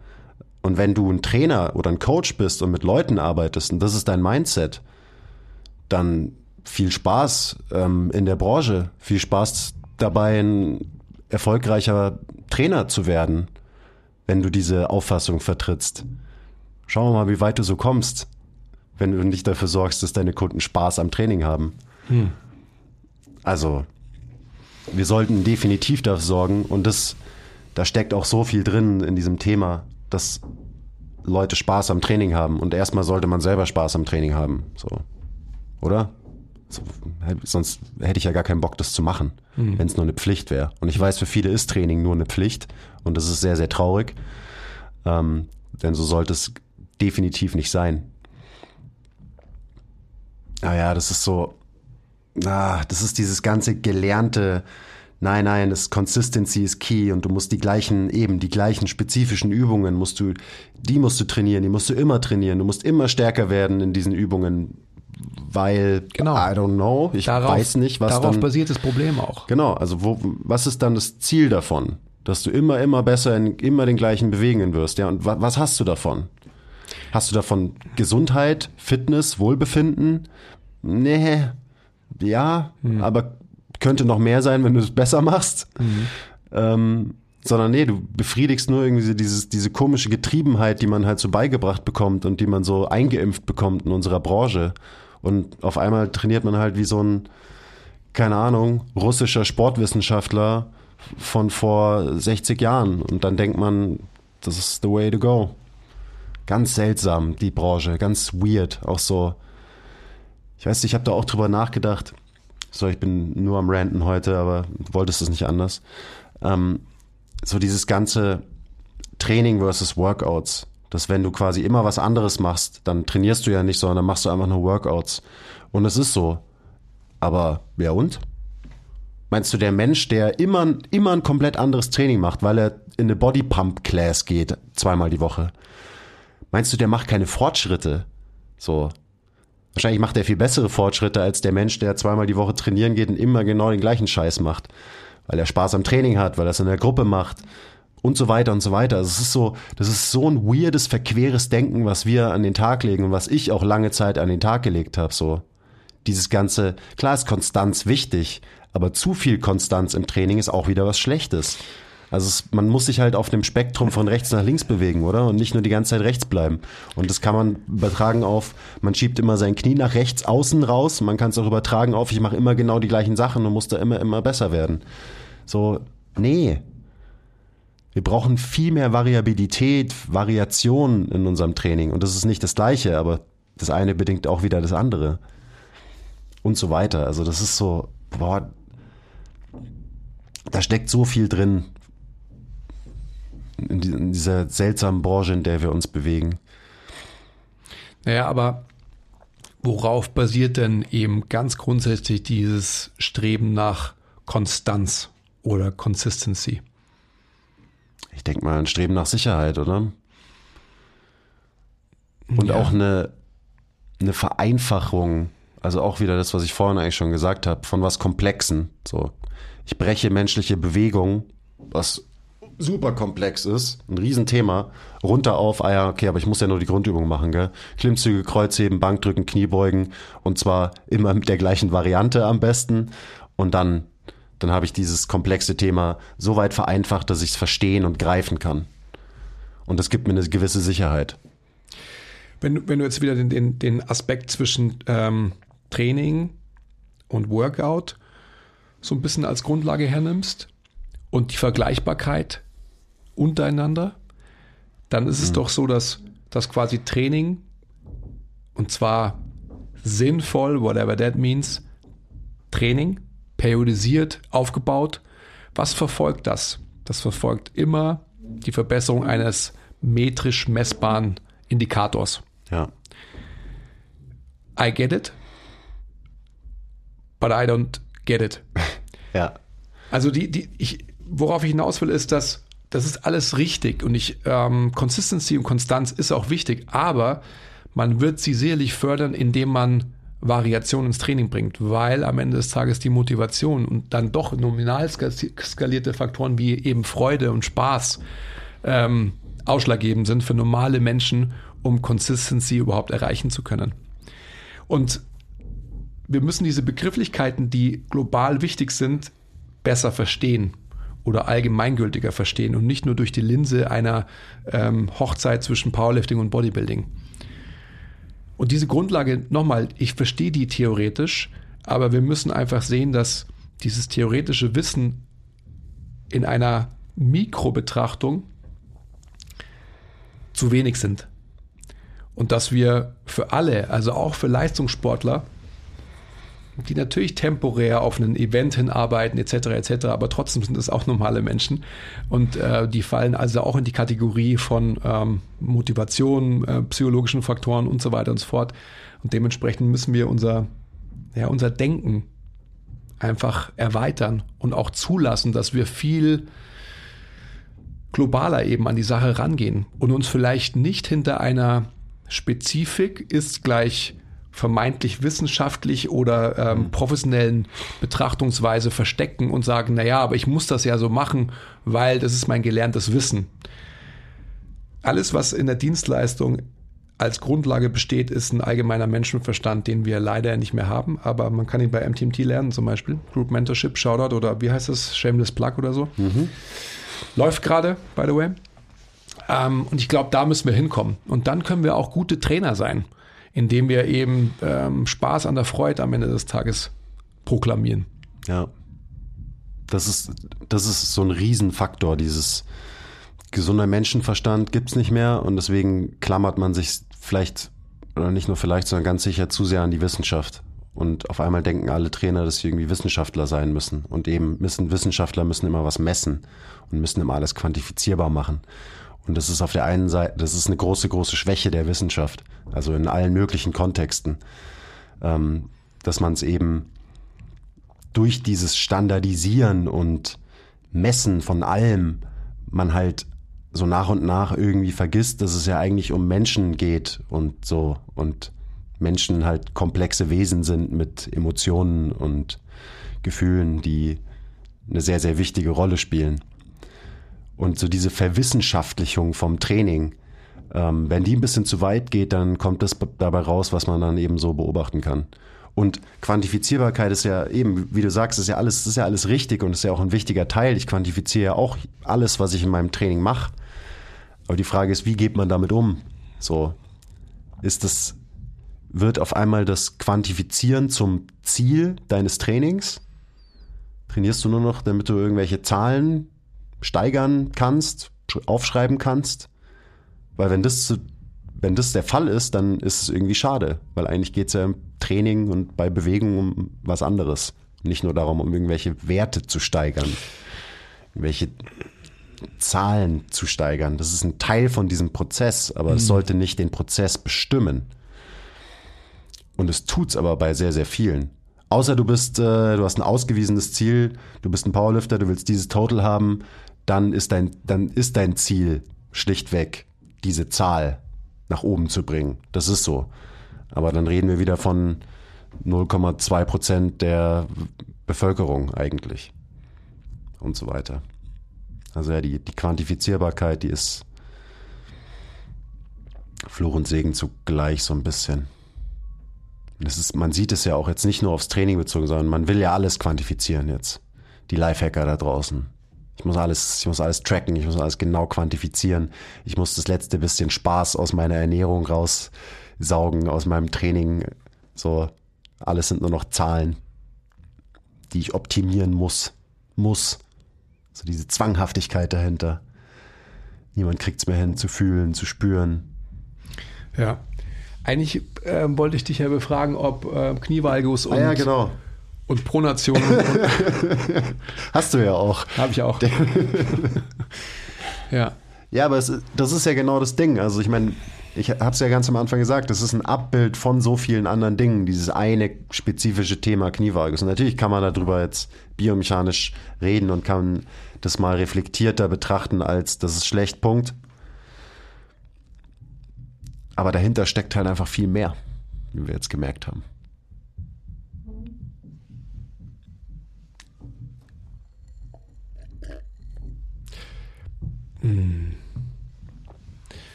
Speaker 1: Und wenn du ein Trainer oder ein Coach bist und mit Leuten arbeitest und das ist dein Mindset, dann viel Spaß ähm, in der Branche, viel Spaß dabei, ein erfolgreicher Trainer zu werden, wenn du diese Auffassung vertrittst. Schauen wir mal, wie weit du so kommst, wenn du nicht dafür sorgst, dass deine Kunden Spaß am Training haben. Hm. Also, wir sollten definitiv dafür sorgen und das, da steckt auch so viel drin in diesem Thema, dass Leute Spaß am Training haben und erstmal sollte man selber Spaß am Training haben, so. Oder? So, sonst hätte ich ja gar keinen Bock, das zu machen, mhm. wenn es nur eine Pflicht wäre. Und ich weiß, für viele ist Training nur eine Pflicht und das ist sehr, sehr traurig. Ähm, denn so sollte es definitiv nicht sein. Naja, ah das ist so, ah, das ist dieses ganze gelernte, nein, nein, das Consistency ist key und du musst die gleichen, eben die gleichen spezifischen Übungen musst du, die musst du trainieren, die musst du immer trainieren, du musst immer stärker werden in diesen Übungen, weil,
Speaker 2: genau.
Speaker 1: I don't know, ich darauf, weiß nicht, was
Speaker 2: darauf
Speaker 1: dann,
Speaker 2: basiert das Problem auch.
Speaker 1: Genau, also wo, was ist dann das Ziel davon? Dass du immer, immer besser in immer den gleichen Bewegungen wirst, ja, und wa, was hast du davon? Hast du davon Gesundheit, Fitness, Wohlbefinden? Nee, ja, mhm. aber könnte noch mehr sein, wenn du es besser machst. Mhm. Ähm, sondern nee, du befriedigst nur irgendwie dieses, diese komische Getriebenheit, die man halt so beigebracht bekommt und die man so eingeimpft bekommt in unserer Branche. Und auf einmal trainiert man halt wie so ein, keine Ahnung, russischer Sportwissenschaftler von vor 60 Jahren. Und dann denkt man, das ist the way to go. Ganz seltsam, die Branche, ganz weird, auch so. Ich weiß, ich habe da auch drüber nachgedacht. So, ich bin nur am Ranten heute, aber wolltest es nicht anders. Ähm, so dieses ganze Training versus Workouts. Dass wenn du quasi immer was anderes machst, dann trainierst du ja nicht, sondern machst du einfach nur Workouts. Und es ist so. Aber wer und? Meinst du, der Mensch, der immer, immer ein komplett anderes Training macht, weil er in eine Body Pump Class geht, zweimal die Woche? Meinst du, der macht keine Fortschritte? So, Wahrscheinlich macht er viel bessere Fortschritte als der Mensch, der zweimal die Woche trainieren geht und immer genau den gleichen Scheiß macht. Weil er Spaß am Training hat, weil er es in der Gruppe macht und so weiter und so weiter. Also es ist so, das ist so ein weirdes, verqueres Denken, was wir an den Tag legen und was ich auch lange Zeit an den Tag gelegt habe, so. Dieses ganze, klar ist Konstanz wichtig, aber zu viel Konstanz im Training ist auch wieder was Schlechtes. Also es, man muss sich halt auf dem Spektrum von rechts nach links bewegen, oder? Und nicht nur die ganze Zeit rechts bleiben. Und das kann man übertragen auf, man schiebt immer sein Knie nach rechts außen raus. Man kann es auch übertragen auf, ich mache immer genau die gleichen Sachen und muss da immer, immer besser werden. So, nee. Wir brauchen viel mehr Variabilität, Variation in unserem Training. Und das ist nicht das Gleiche, aber das eine bedingt auch wieder das andere. Und so weiter. Also das ist so, boah, da steckt so viel drin, in dieser seltsamen Branche, in der wir uns bewegen.
Speaker 2: Naja, aber worauf basiert denn eben ganz grundsätzlich dieses Streben nach Konstanz oder Consistency?
Speaker 1: Ich denke mal ein Streben nach Sicherheit, oder? Und ja. auch eine, eine Vereinfachung, also auch wieder das, was ich vorhin eigentlich schon gesagt habe, von was Komplexen. So, ich breche menschliche Bewegung, was super komplex ist, ein Riesenthema, runter auf, ah ja, okay, aber ich muss ja nur die Grundübung machen, gell? Klimmzüge, Kreuzheben, Bankdrücken, Kniebeugen und zwar immer mit der gleichen Variante am besten und dann, dann habe ich dieses komplexe Thema so weit vereinfacht, dass ich es verstehen und greifen kann. Und das gibt mir eine gewisse Sicherheit.
Speaker 2: Wenn, wenn du jetzt wieder den, den, den Aspekt zwischen ähm, Training und Workout so ein bisschen als Grundlage hernimmst und die Vergleichbarkeit untereinander, dann ist es mhm. doch so, dass, dass quasi Training und zwar sinnvoll, whatever that means, Training, periodisiert, aufgebaut. Was verfolgt das? Das verfolgt immer die Verbesserung eines metrisch messbaren Indikators.
Speaker 1: Ja.
Speaker 2: I get it, but I don't get it.
Speaker 1: ja.
Speaker 2: Also die, die, ich, worauf ich hinaus will, ist, dass das ist alles richtig und ich ähm, Consistency und Konstanz ist auch wichtig, aber man wird sie sicherlich fördern, indem man Variation ins Training bringt, weil am Ende des Tages die Motivation und dann doch nominal skalierte Faktoren wie eben Freude und Spaß ähm, ausschlaggebend sind für normale Menschen, um Consistency überhaupt erreichen zu können. Und wir müssen diese Begrifflichkeiten, die global wichtig sind, besser verstehen oder allgemeingültiger verstehen und nicht nur durch die Linse einer ähm, Hochzeit zwischen Powerlifting und Bodybuilding. Und diese Grundlage, nochmal, ich verstehe die theoretisch, aber wir müssen einfach sehen, dass dieses theoretische Wissen in einer Mikrobetrachtung zu wenig sind. Und dass wir für alle, also auch für Leistungssportler, die natürlich temporär auf ein Event hinarbeiten etc. etc. Aber trotzdem sind es auch normale Menschen und äh, die fallen also auch in die Kategorie von ähm, Motivation, äh, psychologischen Faktoren und so weiter und so fort. Und dementsprechend müssen wir unser, ja, unser Denken einfach erweitern und auch zulassen, dass wir viel globaler eben an die Sache rangehen und uns vielleicht nicht hinter einer Spezifik ist gleich vermeintlich wissenschaftlich oder ähm, mhm. professionellen Betrachtungsweise verstecken und sagen, naja, aber ich muss das ja so machen, weil das ist mein gelerntes Wissen. Alles, was in der Dienstleistung als Grundlage besteht, ist ein allgemeiner Menschenverstand, den wir leider nicht mehr haben, aber man kann ihn bei MTMT lernen, zum Beispiel Group Mentorship, Shoutout oder wie heißt das, Shameless Plug oder so. Mhm. Läuft gerade, by the way. Ähm, und ich glaube, da müssen wir hinkommen. Und dann können wir auch gute Trainer sein indem wir eben ähm, Spaß an der Freude am Ende des Tages proklamieren.
Speaker 1: Ja. Das ist, das ist so ein Riesenfaktor, dieses gesunder Menschenverstand gibt es nicht mehr und deswegen klammert man sich vielleicht, oder nicht nur vielleicht, sondern ganz sicher zu sehr an die Wissenschaft. Und auf einmal denken alle Trainer, dass sie irgendwie Wissenschaftler sein müssen. Und eben müssen Wissenschaftler müssen immer was messen und müssen immer alles quantifizierbar machen. Und das ist auf der einen Seite, das ist eine große, große Schwäche der Wissenschaft, also in allen möglichen Kontexten, ähm, dass man es eben durch dieses Standardisieren und Messen von allem man halt so nach und nach irgendwie vergisst, dass es ja eigentlich um Menschen geht und so und Menschen halt komplexe Wesen sind mit Emotionen und Gefühlen, die eine sehr, sehr wichtige Rolle spielen. Und so diese Verwissenschaftlichung vom Training, ähm, wenn die ein bisschen zu weit geht, dann kommt das dabei raus, was man dann eben so beobachten kann. Und Quantifizierbarkeit ist ja eben, wie du sagst, ist ja alles, ist ja alles richtig und ist ja auch ein wichtiger Teil. Ich quantifiziere ja auch alles, was ich in meinem Training mache. Aber die Frage ist, wie geht man damit um? So, ist das, wird auf einmal das Quantifizieren zum Ziel deines Trainings? Trainierst du nur noch, damit du irgendwelche Zahlen steigern kannst, aufschreiben kannst. Weil wenn das, wenn das der Fall ist, dann ist es irgendwie schade, weil eigentlich geht es ja im Training und bei Bewegung um was anderes. Nicht nur darum, um irgendwelche Werte zu steigern, irgendwelche Zahlen zu steigern. Das ist ein Teil von diesem Prozess, aber mhm. es sollte nicht den Prozess bestimmen. Und es tut es aber bei sehr, sehr vielen. Außer du bist, äh, du hast ein ausgewiesenes Ziel, du bist ein Powerlifter, du willst dieses Total haben, dann ist dein, dann ist dein Ziel schlichtweg, diese Zahl nach oben zu bringen. Das ist so. Aber dann reden wir wieder von 0,2 Prozent der Bevölkerung eigentlich. Und so weiter. Also ja, die, die Quantifizierbarkeit, die ist Fluch und Segen zugleich so ein bisschen. Das ist, man sieht es ja auch jetzt nicht nur aufs Training bezogen, sondern man will ja alles quantifizieren jetzt. Die Lifehacker da draußen. Ich muss alles, ich muss alles tracken, ich muss alles genau quantifizieren. Ich muss das letzte bisschen Spaß aus meiner Ernährung raussaugen, aus meinem Training. So, alles sind nur noch Zahlen, die ich optimieren muss. Muss. So diese Zwanghaftigkeit dahinter. Niemand kriegt es mehr hin, zu fühlen, zu spüren.
Speaker 2: Ja. Eigentlich äh, wollte ich dich ja befragen, ob äh, Knievalgus und
Speaker 1: ah, ja, genau.
Speaker 2: Und Pronation.
Speaker 1: Hast du ja auch.
Speaker 2: Habe ich auch.
Speaker 1: ja. Ja, aber es, das ist ja genau das Ding. Also ich meine, ich habe es ja ganz am Anfang gesagt, das ist ein Abbild von so vielen anderen Dingen, dieses eine spezifische Thema Knievalgus. Und natürlich kann man darüber jetzt biomechanisch reden und kann das mal reflektierter betrachten als das ist schlecht, Punkt. Aber dahinter steckt halt einfach viel mehr, wie wir jetzt gemerkt haben.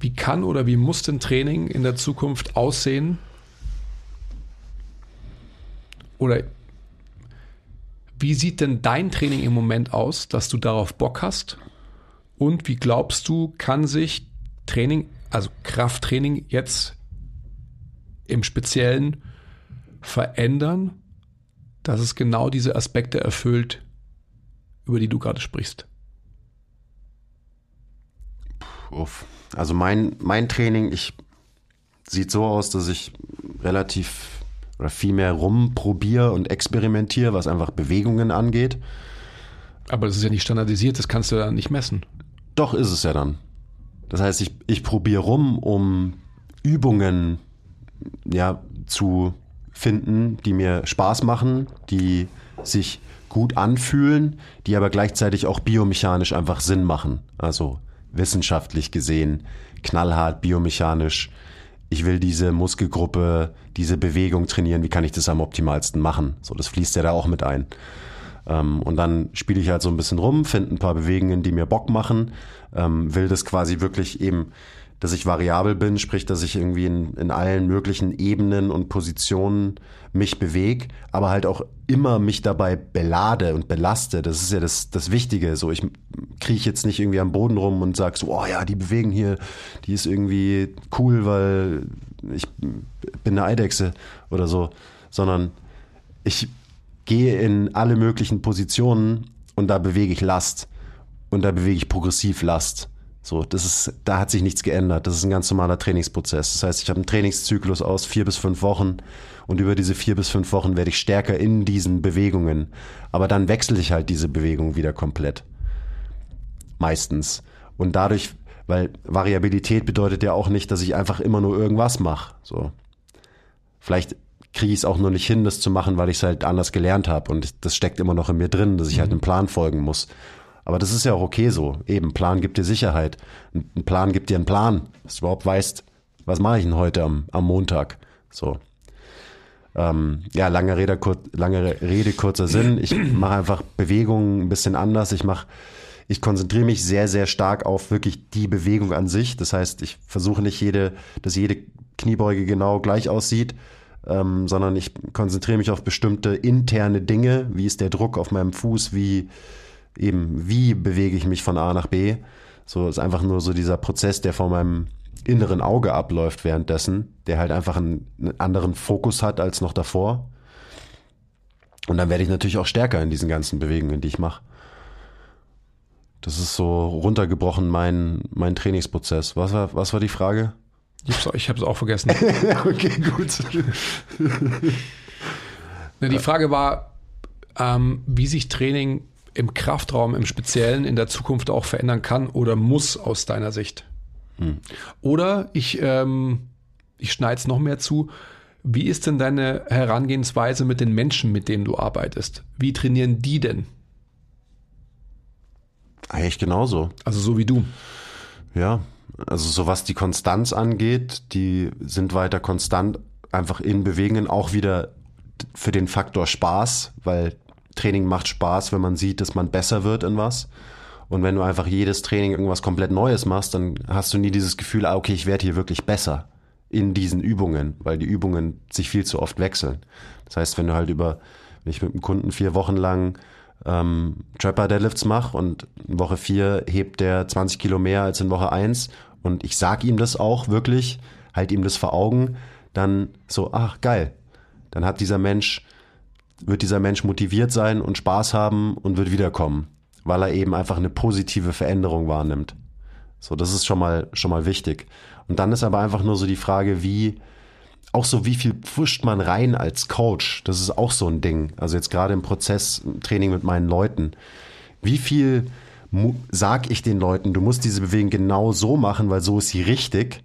Speaker 2: Wie kann oder wie muss denn Training in der Zukunft aussehen? Oder wie sieht denn dein Training im Moment aus, dass du darauf Bock hast? Und wie glaubst du, kann sich Training, also Krafttraining jetzt im Speziellen verändern, dass es genau diese Aspekte erfüllt, über die du gerade sprichst?
Speaker 1: Uff. Also mein, mein Training, ich sieht so aus, dass ich relativ oder viel mehr rumprobiere und experimentiere, was einfach Bewegungen angeht.
Speaker 2: Aber das ist ja nicht standardisiert, das kannst du ja nicht messen.
Speaker 1: Doch ist es ja dann. Das heißt, ich, ich probiere rum, um Übungen ja, zu finden, die mir Spaß machen, die sich gut anfühlen, die aber gleichzeitig auch biomechanisch einfach Sinn machen. Also wissenschaftlich gesehen, knallhart biomechanisch. Ich will diese Muskelgruppe, diese Bewegung trainieren. Wie kann ich das am optimalsten machen? So, das fließt ja da auch mit ein. Ähm, und dann spiele ich halt so ein bisschen rum, finde ein paar Bewegungen, die mir Bock machen, ähm, will das quasi wirklich eben dass ich variabel bin, sprich, dass ich irgendwie in, in allen möglichen Ebenen und Positionen mich bewege, aber halt auch immer mich dabei belade und belaste. Das ist ja das, das Wichtige. So, ich kriege jetzt nicht irgendwie am Boden rum und sag so, oh ja, die bewegen hier, die ist irgendwie cool, weil ich bin eine Eidechse oder so, sondern ich gehe in alle möglichen Positionen und da bewege ich Last und da bewege ich progressiv Last so, das ist, da hat sich nichts geändert. Das ist ein ganz normaler Trainingsprozess. Das heißt, ich habe einen Trainingszyklus aus vier bis fünf Wochen und über diese vier bis fünf Wochen werde ich stärker in diesen Bewegungen. Aber dann wechsle ich halt diese Bewegung wieder komplett. Meistens. Und dadurch, weil Variabilität bedeutet ja auch nicht, dass ich einfach immer nur irgendwas mache. So. Vielleicht kriege ich es auch nur nicht hin, das zu machen, weil ich es halt anders gelernt habe. Und das steckt immer noch in mir drin, dass ich halt mhm. einem Plan folgen muss. Aber das ist ja auch okay so. Eben, Plan gibt dir Sicherheit. Ein Plan gibt dir einen Plan, dass du überhaupt weißt, was mache ich denn heute am, am Montag. So. Ähm, ja, lange Rede, kur, lange Rede, kurzer Sinn. Ich mache einfach Bewegungen ein bisschen anders. Ich mache, ich konzentriere mich sehr, sehr stark auf wirklich die Bewegung an sich. Das heißt, ich versuche nicht jede, dass jede Kniebeuge genau gleich aussieht, ähm, sondern ich konzentriere mich auf bestimmte interne Dinge. Wie ist der Druck auf meinem Fuß? Wie, eben, wie bewege ich mich von A nach B. So ist einfach nur so dieser Prozess, der vor meinem inneren Auge abläuft währenddessen, der halt einfach einen, einen anderen Fokus hat als noch davor. Und dann werde ich natürlich auch stärker in diesen ganzen Bewegungen, die ich mache. Das ist so runtergebrochen mein, mein Trainingsprozess. Was war, was war die Frage?
Speaker 2: Ich habe es auch vergessen.
Speaker 1: okay, gut.
Speaker 2: die Frage war, ähm, wie sich Training im Kraftraum im Speziellen in der Zukunft auch verändern kann oder muss aus deiner Sicht? Hm. Oder ich, ähm, ich schneide es noch mehr zu. Wie ist denn deine Herangehensweise mit den Menschen, mit denen du arbeitest? Wie trainieren die denn?
Speaker 1: Eigentlich genauso.
Speaker 2: Also so wie du.
Speaker 1: Ja, also so was die Konstanz angeht, die sind weiter konstant einfach in Bewegungen, auch wieder für den Faktor Spaß, weil Training macht Spaß, wenn man sieht, dass man besser wird in was. Und wenn du einfach jedes Training irgendwas komplett Neues machst, dann hast du nie dieses Gefühl, ah, okay, ich werde hier wirklich besser in diesen Übungen, weil die Übungen sich viel zu oft wechseln. Das heißt, wenn du halt über, wenn ich mit einem Kunden vier Wochen lang ähm, Trapper Deadlifts mache und in Woche vier hebt der 20 Kilo mehr als in Woche eins und ich sag ihm das auch wirklich, halt ihm das vor Augen, dann so, ach geil, dann hat dieser Mensch wird dieser Mensch motiviert sein und Spaß haben und wird wiederkommen, weil er eben einfach eine positive Veränderung wahrnimmt. So, das ist schon mal, schon mal wichtig. Und dann ist aber einfach nur so die Frage, wie, auch so, wie viel pfuscht man rein als Coach? Das ist auch so ein Ding. Also jetzt gerade im Prozess, im Training mit meinen Leuten. Wie viel sag ich den Leuten, du musst diese Bewegung genau so machen, weil so ist sie richtig,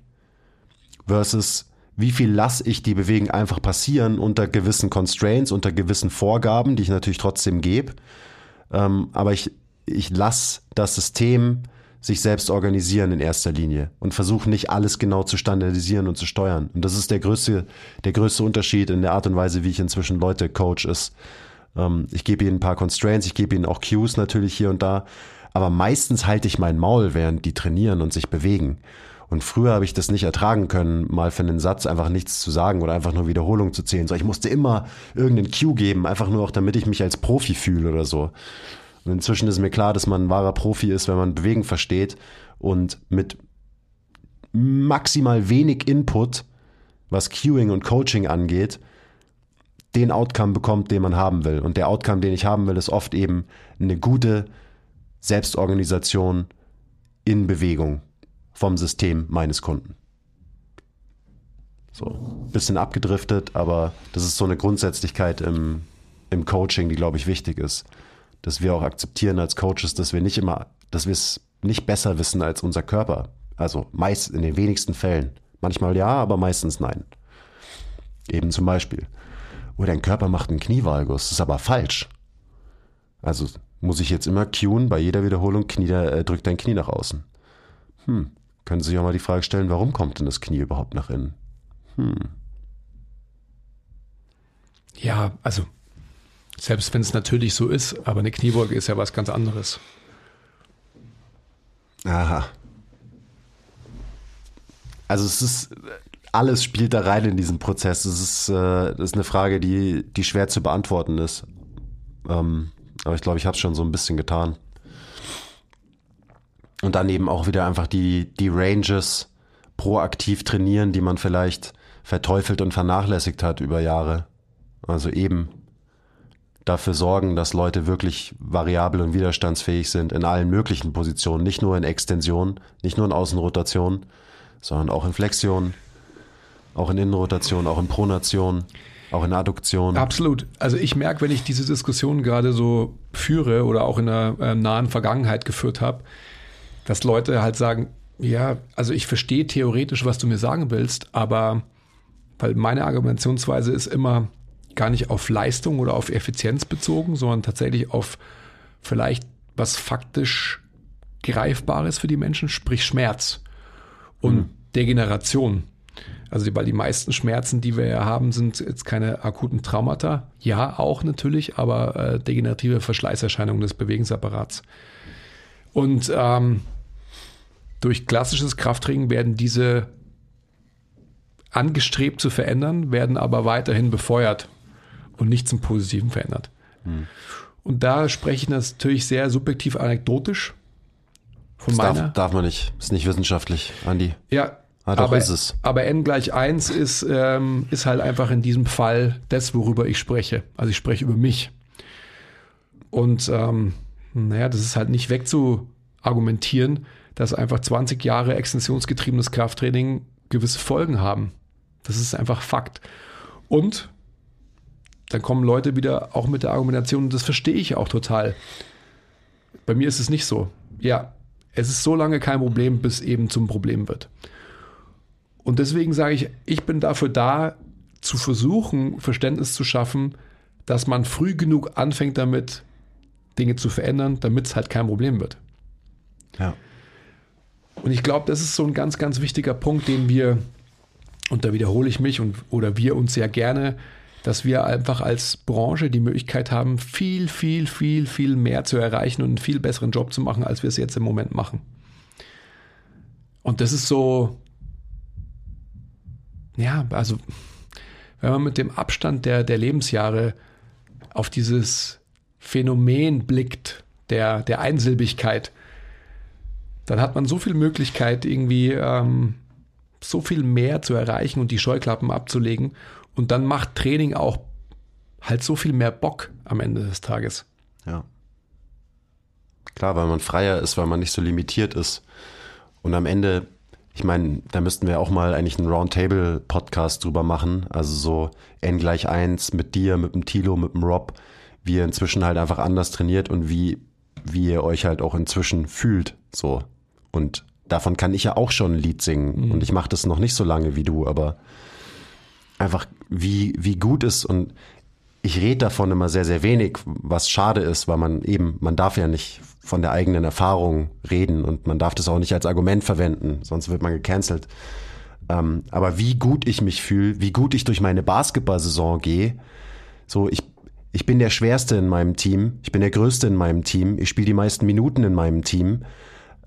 Speaker 1: versus wie viel lasse ich die Bewegung einfach passieren unter gewissen Constraints, unter gewissen Vorgaben, die ich natürlich trotzdem gebe. Ähm, aber ich, ich lasse das System sich selbst organisieren in erster Linie und versuche nicht alles genau zu standardisieren und zu steuern. Und das ist der größte, der größte Unterschied in der Art und Weise, wie ich inzwischen Leute coach ist. Ähm, ich gebe ihnen ein paar Constraints, ich gebe ihnen auch Cues natürlich hier und da, aber meistens halte ich mein Maul, während die trainieren und sich bewegen. Und früher habe ich das nicht ertragen können, mal für einen Satz einfach nichts zu sagen oder einfach nur Wiederholung zu zählen. So, ich musste immer irgendeinen Cue geben, einfach nur auch, damit ich mich als Profi fühle oder so. Und inzwischen ist mir klar, dass man ein wahrer Profi ist, wenn man Bewegen versteht und mit maximal wenig Input, was Cueing und Coaching angeht, den Outcome bekommt, den man haben will. Und der Outcome, den ich haben will, ist oft eben eine gute Selbstorganisation in Bewegung vom System meines Kunden. So, bisschen abgedriftet, aber das ist so eine Grundsätzlichkeit im, im Coaching, die, glaube ich, wichtig ist. Dass wir auch akzeptieren als Coaches, dass wir nicht immer, dass wir es nicht besser wissen als unser Körper. Also meist in den wenigsten Fällen. Manchmal ja, aber meistens nein. Eben zum Beispiel. Oh, dein Körper macht einen Knievalgus. Das ist aber falsch. Also muss ich jetzt immer cueen bei jeder Wiederholung, Knie, äh, drück dein Knie nach außen. Hm, können Sie sich auch mal die Frage stellen, warum kommt denn das Knie überhaupt nach innen? Hm.
Speaker 2: Ja, also selbst wenn es natürlich so ist, aber eine Kniebeuge ist ja was ganz anderes.
Speaker 1: Aha. Also es ist alles spielt da rein in diesen Prozess. Es ist, äh, das ist eine Frage, die, die schwer zu beantworten ist. Ähm, aber ich glaube, ich habe es schon so ein bisschen getan. Und dann eben auch wieder einfach die, die Ranges proaktiv trainieren, die man vielleicht verteufelt und vernachlässigt hat über Jahre. Also eben dafür sorgen, dass Leute wirklich variabel und widerstandsfähig sind in allen möglichen Positionen, nicht nur in Extension, nicht nur in Außenrotation, sondern auch in Flexion, auch in Innenrotation, auch in Pronation, auch in Adduktion.
Speaker 2: Absolut. Also ich merke, wenn ich diese Diskussion gerade so führe oder auch in der äh, nahen Vergangenheit geführt habe, dass Leute halt sagen, ja, also ich verstehe theoretisch, was du mir sagen willst, aber weil meine Argumentationsweise ist immer gar nicht auf Leistung oder auf Effizienz bezogen, sondern tatsächlich auf vielleicht was faktisch Greifbares für die Menschen, sprich Schmerz und mhm. Degeneration. Also weil die meisten Schmerzen, die wir ja haben, sind jetzt keine akuten Traumata. Ja, auch natürlich, aber äh, degenerative Verschleißerscheinungen des Bewegungsapparats. Und ähm, durch klassisches Krafttraining werden diese angestrebt zu verändern, werden aber weiterhin befeuert und nicht zum Positiven verändert. Hm. Und da spreche ich natürlich sehr subjektiv anekdotisch.
Speaker 1: Von das meiner. Darf, darf man nicht. Ist nicht wissenschaftlich, Andi.
Speaker 2: Ja, Ah, doch, aber, ist es. aber n gleich 1 ist, ähm, ist halt einfach in diesem Fall das, worüber ich spreche. Also ich spreche über mich. Und ähm, naja, das ist halt nicht wegzuargumentieren, dass einfach 20 Jahre extensionsgetriebenes Krafttraining gewisse Folgen haben. Das ist einfach Fakt. Und dann kommen Leute wieder auch mit der Argumentation, und das verstehe ich auch total. Bei mir ist es nicht so. Ja, es ist so lange kein Problem, bis eben zum Problem wird. Und deswegen sage ich, ich bin dafür da, zu versuchen, Verständnis zu schaffen, dass man früh genug anfängt damit, Dinge zu verändern, damit es halt kein Problem wird.
Speaker 1: Ja.
Speaker 2: Und ich glaube, das ist so ein ganz, ganz wichtiger Punkt, den wir, und da wiederhole ich mich und, oder wir uns sehr gerne, dass wir einfach als Branche die Möglichkeit haben, viel, viel, viel, viel mehr zu erreichen und einen viel besseren Job zu machen, als wir es jetzt im Moment machen. Und das ist so, ja, also wenn man mit dem Abstand der, der Lebensjahre auf dieses Phänomen blickt, der, der Einsilbigkeit, dann hat man so viel Möglichkeit, irgendwie ähm, so viel mehr zu erreichen und die Scheuklappen abzulegen. Und dann macht Training auch halt so viel mehr Bock am Ende des Tages.
Speaker 1: Ja. Klar, weil man freier ist, weil man nicht so limitiert ist. Und am Ende ich meine, da müssten wir auch mal eigentlich einen Roundtable-Podcast drüber machen. Also so N gleich 1 mit dir, mit dem Tilo, mit dem Rob, wie er inzwischen halt einfach anders trainiert und wie wie ihr euch halt auch inzwischen fühlt. So. Und davon kann ich ja auch schon ein Lied singen. Mhm. Und ich mache das noch nicht so lange wie du, aber einfach wie, wie gut ist und ich rede davon immer sehr, sehr wenig, was schade ist, weil man eben, man darf ja nicht von der eigenen Erfahrung reden und man darf das auch nicht als Argument verwenden, sonst wird man gecancelt. Ähm, aber wie gut ich mich fühle, wie gut ich durch meine Basketball-Saison gehe, so ich, ich bin der Schwerste in meinem Team, ich bin der Größte in meinem Team, ich spiele die meisten Minuten in meinem Team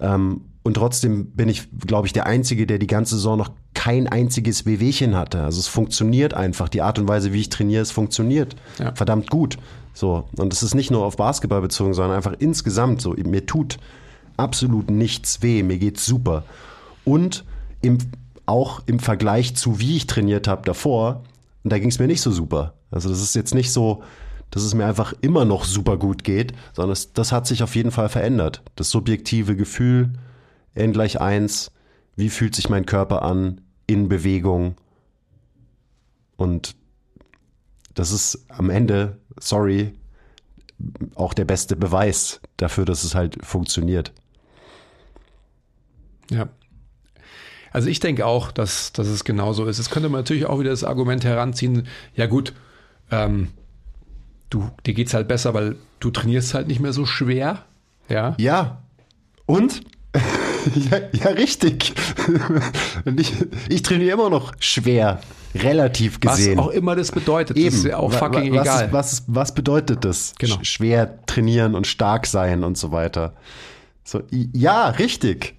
Speaker 1: ähm, und trotzdem bin ich, glaube ich, der Einzige, der die ganze Saison noch kein einziges Wehwehchen hatte. Also es funktioniert einfach. Die Art und Weise, wie ich trainiere, es funktioniert ja. verdammt gut. So. Und es ist nicht nur auf Basketball bezogen, sondern einfach insgesamt so. Mir tut absolut nichts weh. Mir geht's super. Und im, auch im Vergleich zu wie ich trainiert habe davor, da ging es mir nicht so super. Also das ist jetzt nicht so, dass es mir einfach immer noch super gut geht, sondern es, das hat sich auf jeden Fall verändert. Das subjektive Gefühl, n gleich 1, wie fühlt sich mein Körper an in Bewegung. Und das ist am Ende, sorry, auch der beste Beweis dafür, dass es halt funktioniert.
Speaker 2: Ja. Also ich denke auch, dass, dass es genauso ist. Es könnte man natürlich auch wieder das Argument heranziehen, ja gut, ähm, du, dir es halt besser, weil du trainierst halt nicht mehr so schwer. Ja.
Speaker 1: Ja. Und ja, ja, richtig. ich, ich trainiere immer noch schwer, relativ gesehen.
Speaker 2: Was auch immer das bedeutet, Eben. ist ja auch fucking
Speaker 1: was,
Speaker 2: egal.
Speaker 1: Was, was bedeutet das? Genau. Schwer trainieren und stark sein und so weiter. So, ja, richtig.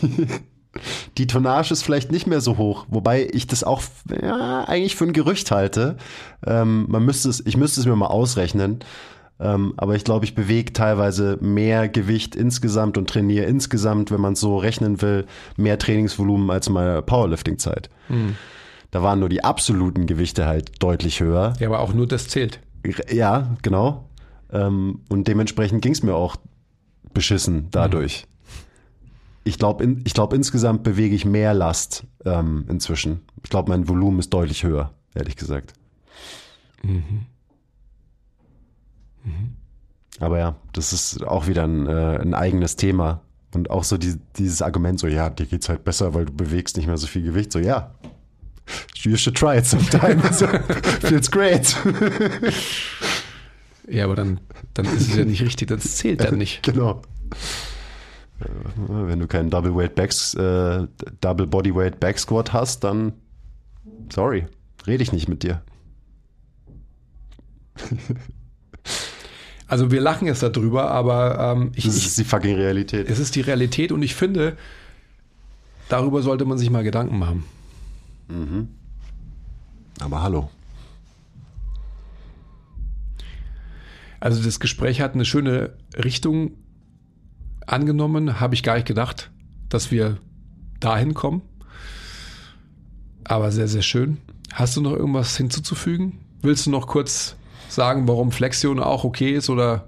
Speaker 1: Die Tonnage ist vielleicht nicht mehr so hoch, wobei ich das auch ja, eigentlich für ein Gerücht halte. Ähm, man müsste es, ich müsste es mir mal ausrechnen. Ähm, aber ich glaube, ich bewege teilweise mehr Gewicht insgesamt und trainiere insgesamt, wenn man es so rechnen will, mehr Trainingsvolumen als in meiner Powerlifting-Zeit. Mhm. Da waren nur die absoluten Gewichte halt deutlich höher.
Speaker 2: Ja, aber auch nur das zählt.
Speaker 1: Ja, genau. Ähm, und dementsprechend ging es mir auch beschissen dadurch. Mhm. Ich glaube, in, ich glaub, insgesamt bewege ich mehr Last ähm, inzwischen. Ich glaube, mein Volumen ist deutlich höher, ehrlich gesagt. Mhm. Mhm. Aber ja, das ist auch wieder ein, äh, ein eigenes Thema. Und auch so die, dieses Argument, so, ja, dir geht's halt besser, weil du bewegst nicht mehr so viel Gewicht. So, ja, you should try it sometime. so, feels great.
Speaker 2: ja, aber dann, dann ist es ja nicht richtig, das zählt dann nicht.
Speaker 1: Genau. Wenn du keinen Double Weight Backs, äh, Double Bodyweight Back Squat hast, dann sorry, rede ich nicht mit dir.
Speaker 2: Also wir lachen jetzt darüber, aber ähm,
Speaker 1: ich, das ist die fucking Realität.
Speaker 2: Es ist die Realität und ich finde, darüber sollte man sich mal Gedanken machen.
Speaker 1: Mhm. Aber hallo.
Speaker 2: Also das Gespräch hat eine schöne Richtung angenommen, habe ich gar nicht gedacht, dass wir dahin kommen. Aber sehr, sehr schön. Hast du noch irgendwas hinzuzufügen? Willst du noch kurz sagen, warum Flexion auch okay ist oder?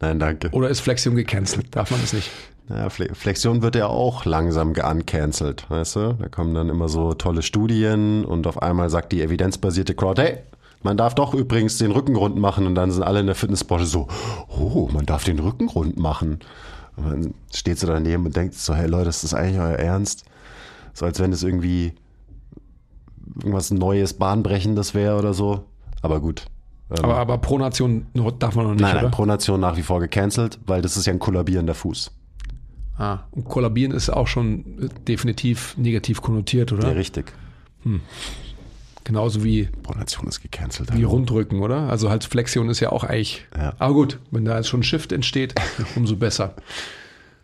Speaker 1: Nein, danke.
Speaker 2: Oder ist Flexion gecancelt? Darf man das nicht?
Speaker 1: Naja, Flexion wird ja auch langsam geuncancelt, weißt du? Da kommen dann immer so tolle Studien und auf einmal sagt die evidenzbasierte Crowd, hey, man darf doch übrigens den Rücken rund machen und dann sind alle in der Fitnessbranche so, oh, man darf den Rücken rund machen. Und dann steht sie daneben und denkt so, hey Leute, ist das eigentlich euer Ernst? So als wenn es irgendwie irgendwas Neues, Bahnbrechendes wäre oder so. Aber gut.
Speaker 2: Ähm, aber, aber Pronation darf man noch nicht,
Speaker 1: nein,
Speaker 2: nein,
Speaker 1: oder? Pronation nach wie vor gecancelt, weil das ist ja ein kollabierender Fuß.
Speaker 2: Ah, und kollabieren ist auch schon definitiv negativ konnotiert, oder?
Speaker 1: Ja, richtig. Hm.
Speaker 2: Genauso wie
Speaker 1: Pronation ist gecancelt.
Speaker 2: Wie. Rundrücken, oder? Also halt Flexion ist ja auch eigentlich. Ja. Aber gut, wenn da jetzt schon Shift entsteht, umso besser.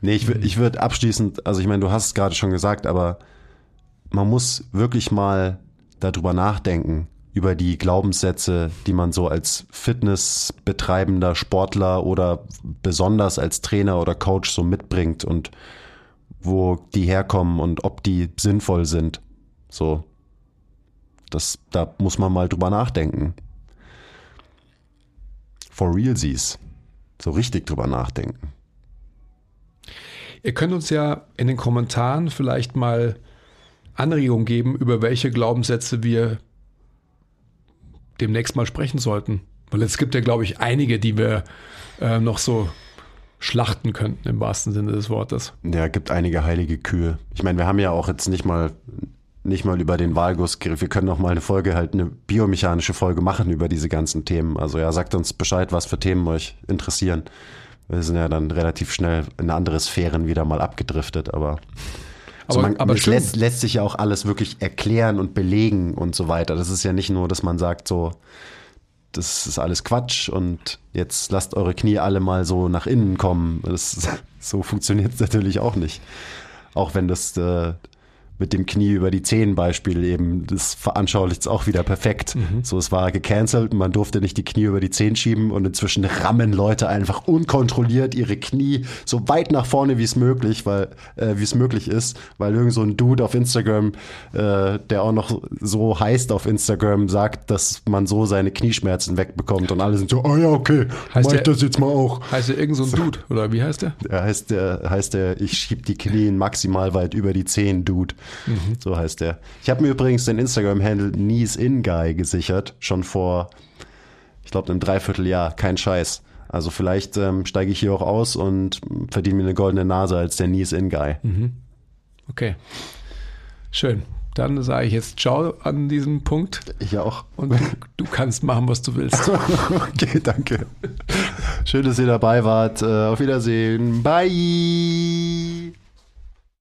Speaker 1: Nee, ich, ich würde abschließend, also ich meine, du hast es gerade schon gesagt, aber man muss wirklich mal darüber nachdenken, über die Glaubenssätze, die man so als fitnessbetreibender Sportler oder besonders als Trainer oder Coach so mitbringt und wo die herkommen und ob die sinnvoll sind. So, das, da muss man mal drüber nachdenken. For realsies. So richtig drüber nachdenken.
Speaker 2: Ihr könnt uns ja in den Kommentaren vielleicht mal Anregung geben, über welche Glaubenssätze wir demnächst mal sprechen sollten. Weil es gibt ja, glaube ich, einige, die wir äh, noch so schlachten könnten im wahrsten Sinne des Wortes.
Speaker 1: Ja, gibt einige heilige Kühe. Ich meine, wir haben ja auch jetzt nicht mal nicht mal über den geredet. Wir können noch mal eine Folge halt eine biomechanische Folge machen über diese ganzen Themen. Also ja, sagt uns Bescheid, was für Themen euch interessieren. Wir sind ja dann relativ schnell in andere Sphären wieder mal abgedriftet, aber also aber, man, aber es lässt, lässt sich ja auch alles wirklich erklären und belegen und so weiter. Das ist ja nicht nur, dass man sagt so, das ist alles Quatsch und jetzt lasst eure Knie alle mal so nach innen kommen. Das, so funktioniert es natürlich auch nicht. Auch wenn das äh, mit dem Knie über die Zehen Beispiel eben, das veranschaulicht es auch wieder perfekt. Mhm. So, es war gecancelt, man durfte nicht die Knie über die Zehen schieben und inzwischen rammen Leute einfach unkontrolliert ihre Knie so weit nach vorne, wie es möglich, weil, äh, wie es möglich ist, weil irgend so ein Dude auf Instagram, äh, der auch noch so heißt auf Instagram, sagt, dass man so seine Knieschmerzen wegbekommt und alle sind so, oh ja, okay, heißt mach ich das jetzt mal auch.
Speaker 2: Heißt der irgend so ein Dude, oder wie heißt der?
Speaker 1: Der heißt der, heißt der, ich schieb die Knie maximal weit über die Zehen, Dude. Mhm. So heißt der. Ich habe mir übrigens den Instagram-Handle Knees In Guy gesichert, schon vor, ich glaube, einem Dreivierteljahr. Kein Scheiß. Also vielleicht ähm, steige ich hier auch aus und verdiene mir eine goldene Nase als der Knees In Guy. Mhm.
Speaker 2: Okay. Schön. Dann sage ich jetzt Ciao an diesem Punkt.
Speaker 1: Ich auch.
Speaker 2: Und du, du kannst machen, was du willst.
Speaker 1: okay, danke. Schön, dass ihr dabei wart. Äh, auf Wiedersehen. Bye.